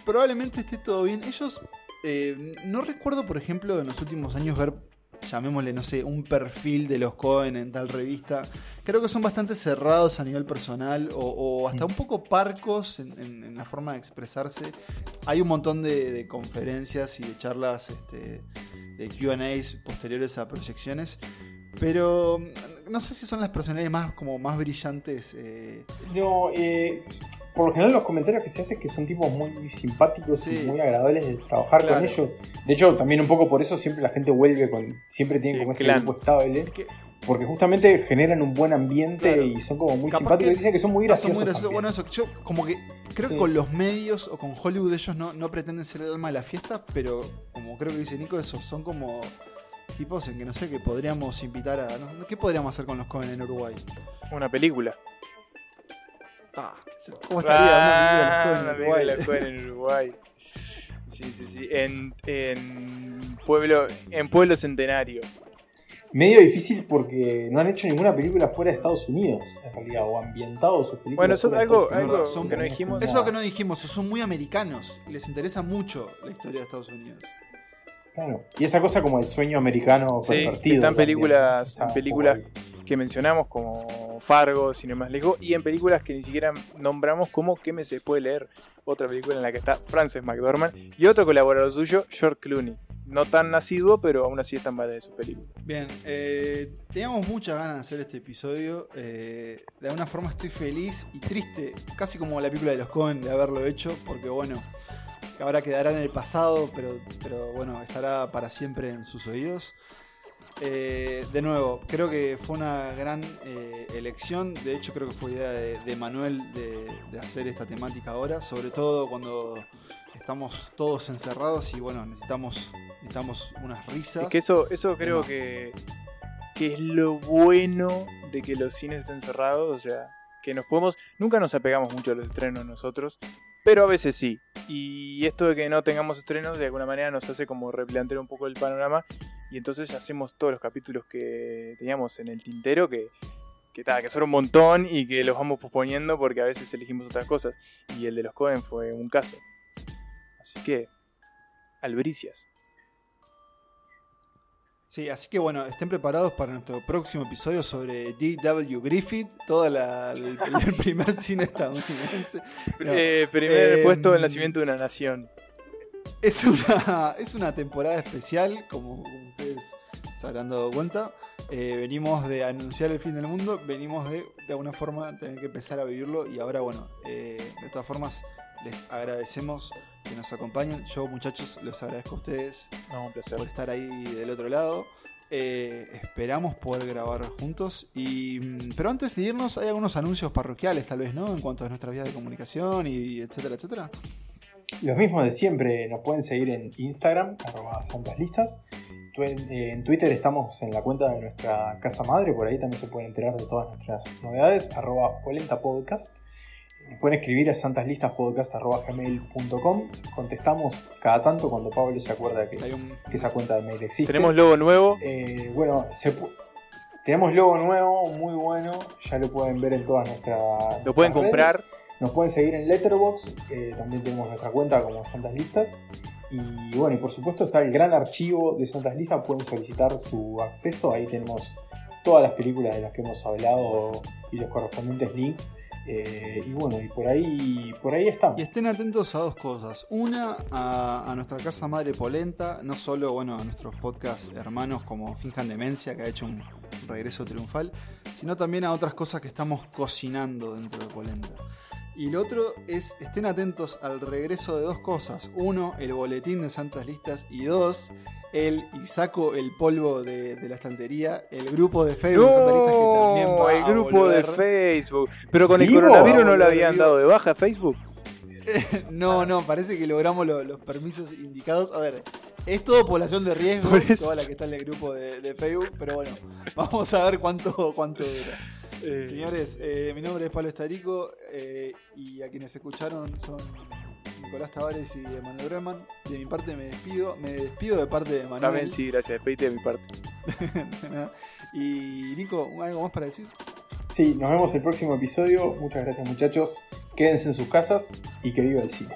probablemente esté todo bien. Ellos, eh, no recuerdo, por ejemplo, en los últimos años ver, llamémosle, no sé, un perfil de los Cohen en tal revista. Creo que son bastante cerrados a nivel personal o, o hasta un poco parcos en, en- en la forma de expresarse. Hay un montón de, de conferencias y de charlas este, de QAs posteriores a proyecciones. Pero mm, no sé si son las personalidades más como más brillantes. eh, No, eh, por lo general los comentarios que se hacen es que son tipos muy simpáticos y muy agradables de trabajar Claro. con ellos. De hecho, también un poco por eso siempre la gente vuelve con. Siempre tienen Sí, como ese grupo estable. Porque justamente generan un buen ambiente Claro. y son como muy Capaz simpáticos. que- dicen que son muy son graciosos. graciosos. también. Bueno, eso, yo como que creo Sí. que con los medios o con Hollywood ellos no, no pretenden ser el alma de la fiesta, pero como creo que dice Nico, esos son como tipos en que no sé, que podríamos invitar a... no- ¿Qué podríamos hacer con los Cohen en Uruguay? Una película. Ah, ¿Cómo estaría Ah, una película de los Cohen en Uruguay. Sí, sí, sí. En, en pueblo, en pueblo centenario. Medio difícil porque no han hecho ninguna película fuera de Estados Unidos, en realidad, o ambientado sus películas. Bueno, eso algo- algo Son- que no dijimos. Eso que no dijimos, son muy americanos. y Les interesa mucho la historia de Estados Unidos. Claro. Y esa cosa como el sueño americano Sí, pervertido. están películas, en películas que mencionamos como Fargo, sin ir más lejos, y en películas que ni siquiera nombramos como ¿Qué me se puede leer? Otra película en la que está Frances McDormand y otro colaborador suyo, George Clooney. No tan nacido, pero aún así están varias de sus películas. Bien, eh, teníamos muchas ganas de hacer este episodio. eh, de alguna forma estoy feliz y triste, casi como la película de los Cohen de haberlo hecho, porque bueno, ahora quedará en el pasado, pero, pero bueno, estará para siempre en sus oídos. Eh, de nuevo, creo que fue una gran eh, elección. De hecho, creo que fue idea de, de Manuel de, de hacer esta temática ahora. Sobre todo cuando estamos todos encerrados y bueno, necesitamos, necesitamos unas risas. Es que eso, eso creo que, que es lo bueno de que los cines estén cerrados. O sea, que nos podemos. Nunca nos apegamos mucho a los estrenos nosotros, pero a veces sí. Y esto de que no tengamos estrenos de alguna manera nos hace como replantear un poco el panorama. Y entonces hacemos todos los capítulos que teníamos en el tintero que. Que, que son un montón y que los vamos posponiendo porque a veces elegimos otras cosas. Y el de los Cohen fue un caso. Así que, albricias. Sí, así que bueno, estén preparados para nuestro próximo episodio sobre D.W. Griffith, todo la- el, el primer cine estadounidense. No, Eh, primer eh, puesto del nacimiento de una nación. Es una, es una temporada especial, como ustedes se habrán dado cuenta. Eh, venimos de anunciar el fin del mundo, venimos de, de alguna forma, tener que empezar a vivirlo. Y ahora, bueno, eh, de todas formas, les agradecemos que nos acompañen. Yo, muchachos, les agradezco a ustedes No, un placer. por estar ahí del otro lado. Eh, esperamos poder grabar juntos. Y, mm, pero antes de irnos, hay algunos anuncios parroquiales, tal vez, ¿no? En cuanto a nuestras vías de comunicación y etcétera, etcétera. Los mismos de siempre, nos pueden seguir en Instagram, arroba santaslistas. Eh, En Twitter estamos en la cuenta de nuestra casa madre, por ahí también se pueden enterar de todas nuestras novedades, arroba polenta podcast. Nos pueden escribir a santaslistaspodcast.gmail.com. Contestamos cada tanto cuando Pablo se acuerda que, que esa cuenta de mail existe. Tenemos logo nuevo. Eh, bueno, se tenemos logo nuevo, muy bueno. Ya lo pueden ver en todas nuestras. Lo pueden comprar. Nos pueden seguir en Letterboxd. eh, también tenemos nuestra cuenta como Santas Listas. Y bueno, y por supuesto está el gran archivo de Santas Listas. Pueden solicitar su acceso. Ahí tenemos todas las películas de las que hemos hablado y los correspondientes links. Eh, y bueno, y por ahí, por ahí estamos. Y estén atentos a dos cosas. Una, a, nuestra casa madre Polenta, no solo bueno, a nuestros podcast hermanos como Finjan Demencia, que ha hecho un regreso triunfal, sino también a otras cosas que estamos cocinando dentro de Polenta. Y lo otro es, estén atentos al regreso de dos cosas. Uno, el boletín de Santas Listas. Y dos, el y saco el polvo de, de la estantería, el grupo de Facebook que también No, el grupo de. Facebook. Pero con el ¿Vivo? coronavirus no volver habían vivo. dado de baja a Facebook. No, no, parece que logramos lo- los permisos indicados. A ver, es todo población de riesgo, toda la que está en el grupo de, de Facebook, pero bueno, vamos a ver cuánto, cuánto dura. Eh. Señores, eh, mi nombre es Pablo Estarico eh, y a quienes escucharon son Nicolás Tavares y Emanuel Breman. De mi parte me despido, me despido de parte de Manuel. También sí, gracias. Despedite de mi parte. y Nico, ¿algo más para decir? Sí, nos vemos el próximo episodio. Muchas gracias muchachos. Quédense en sus casas y que viva el cine.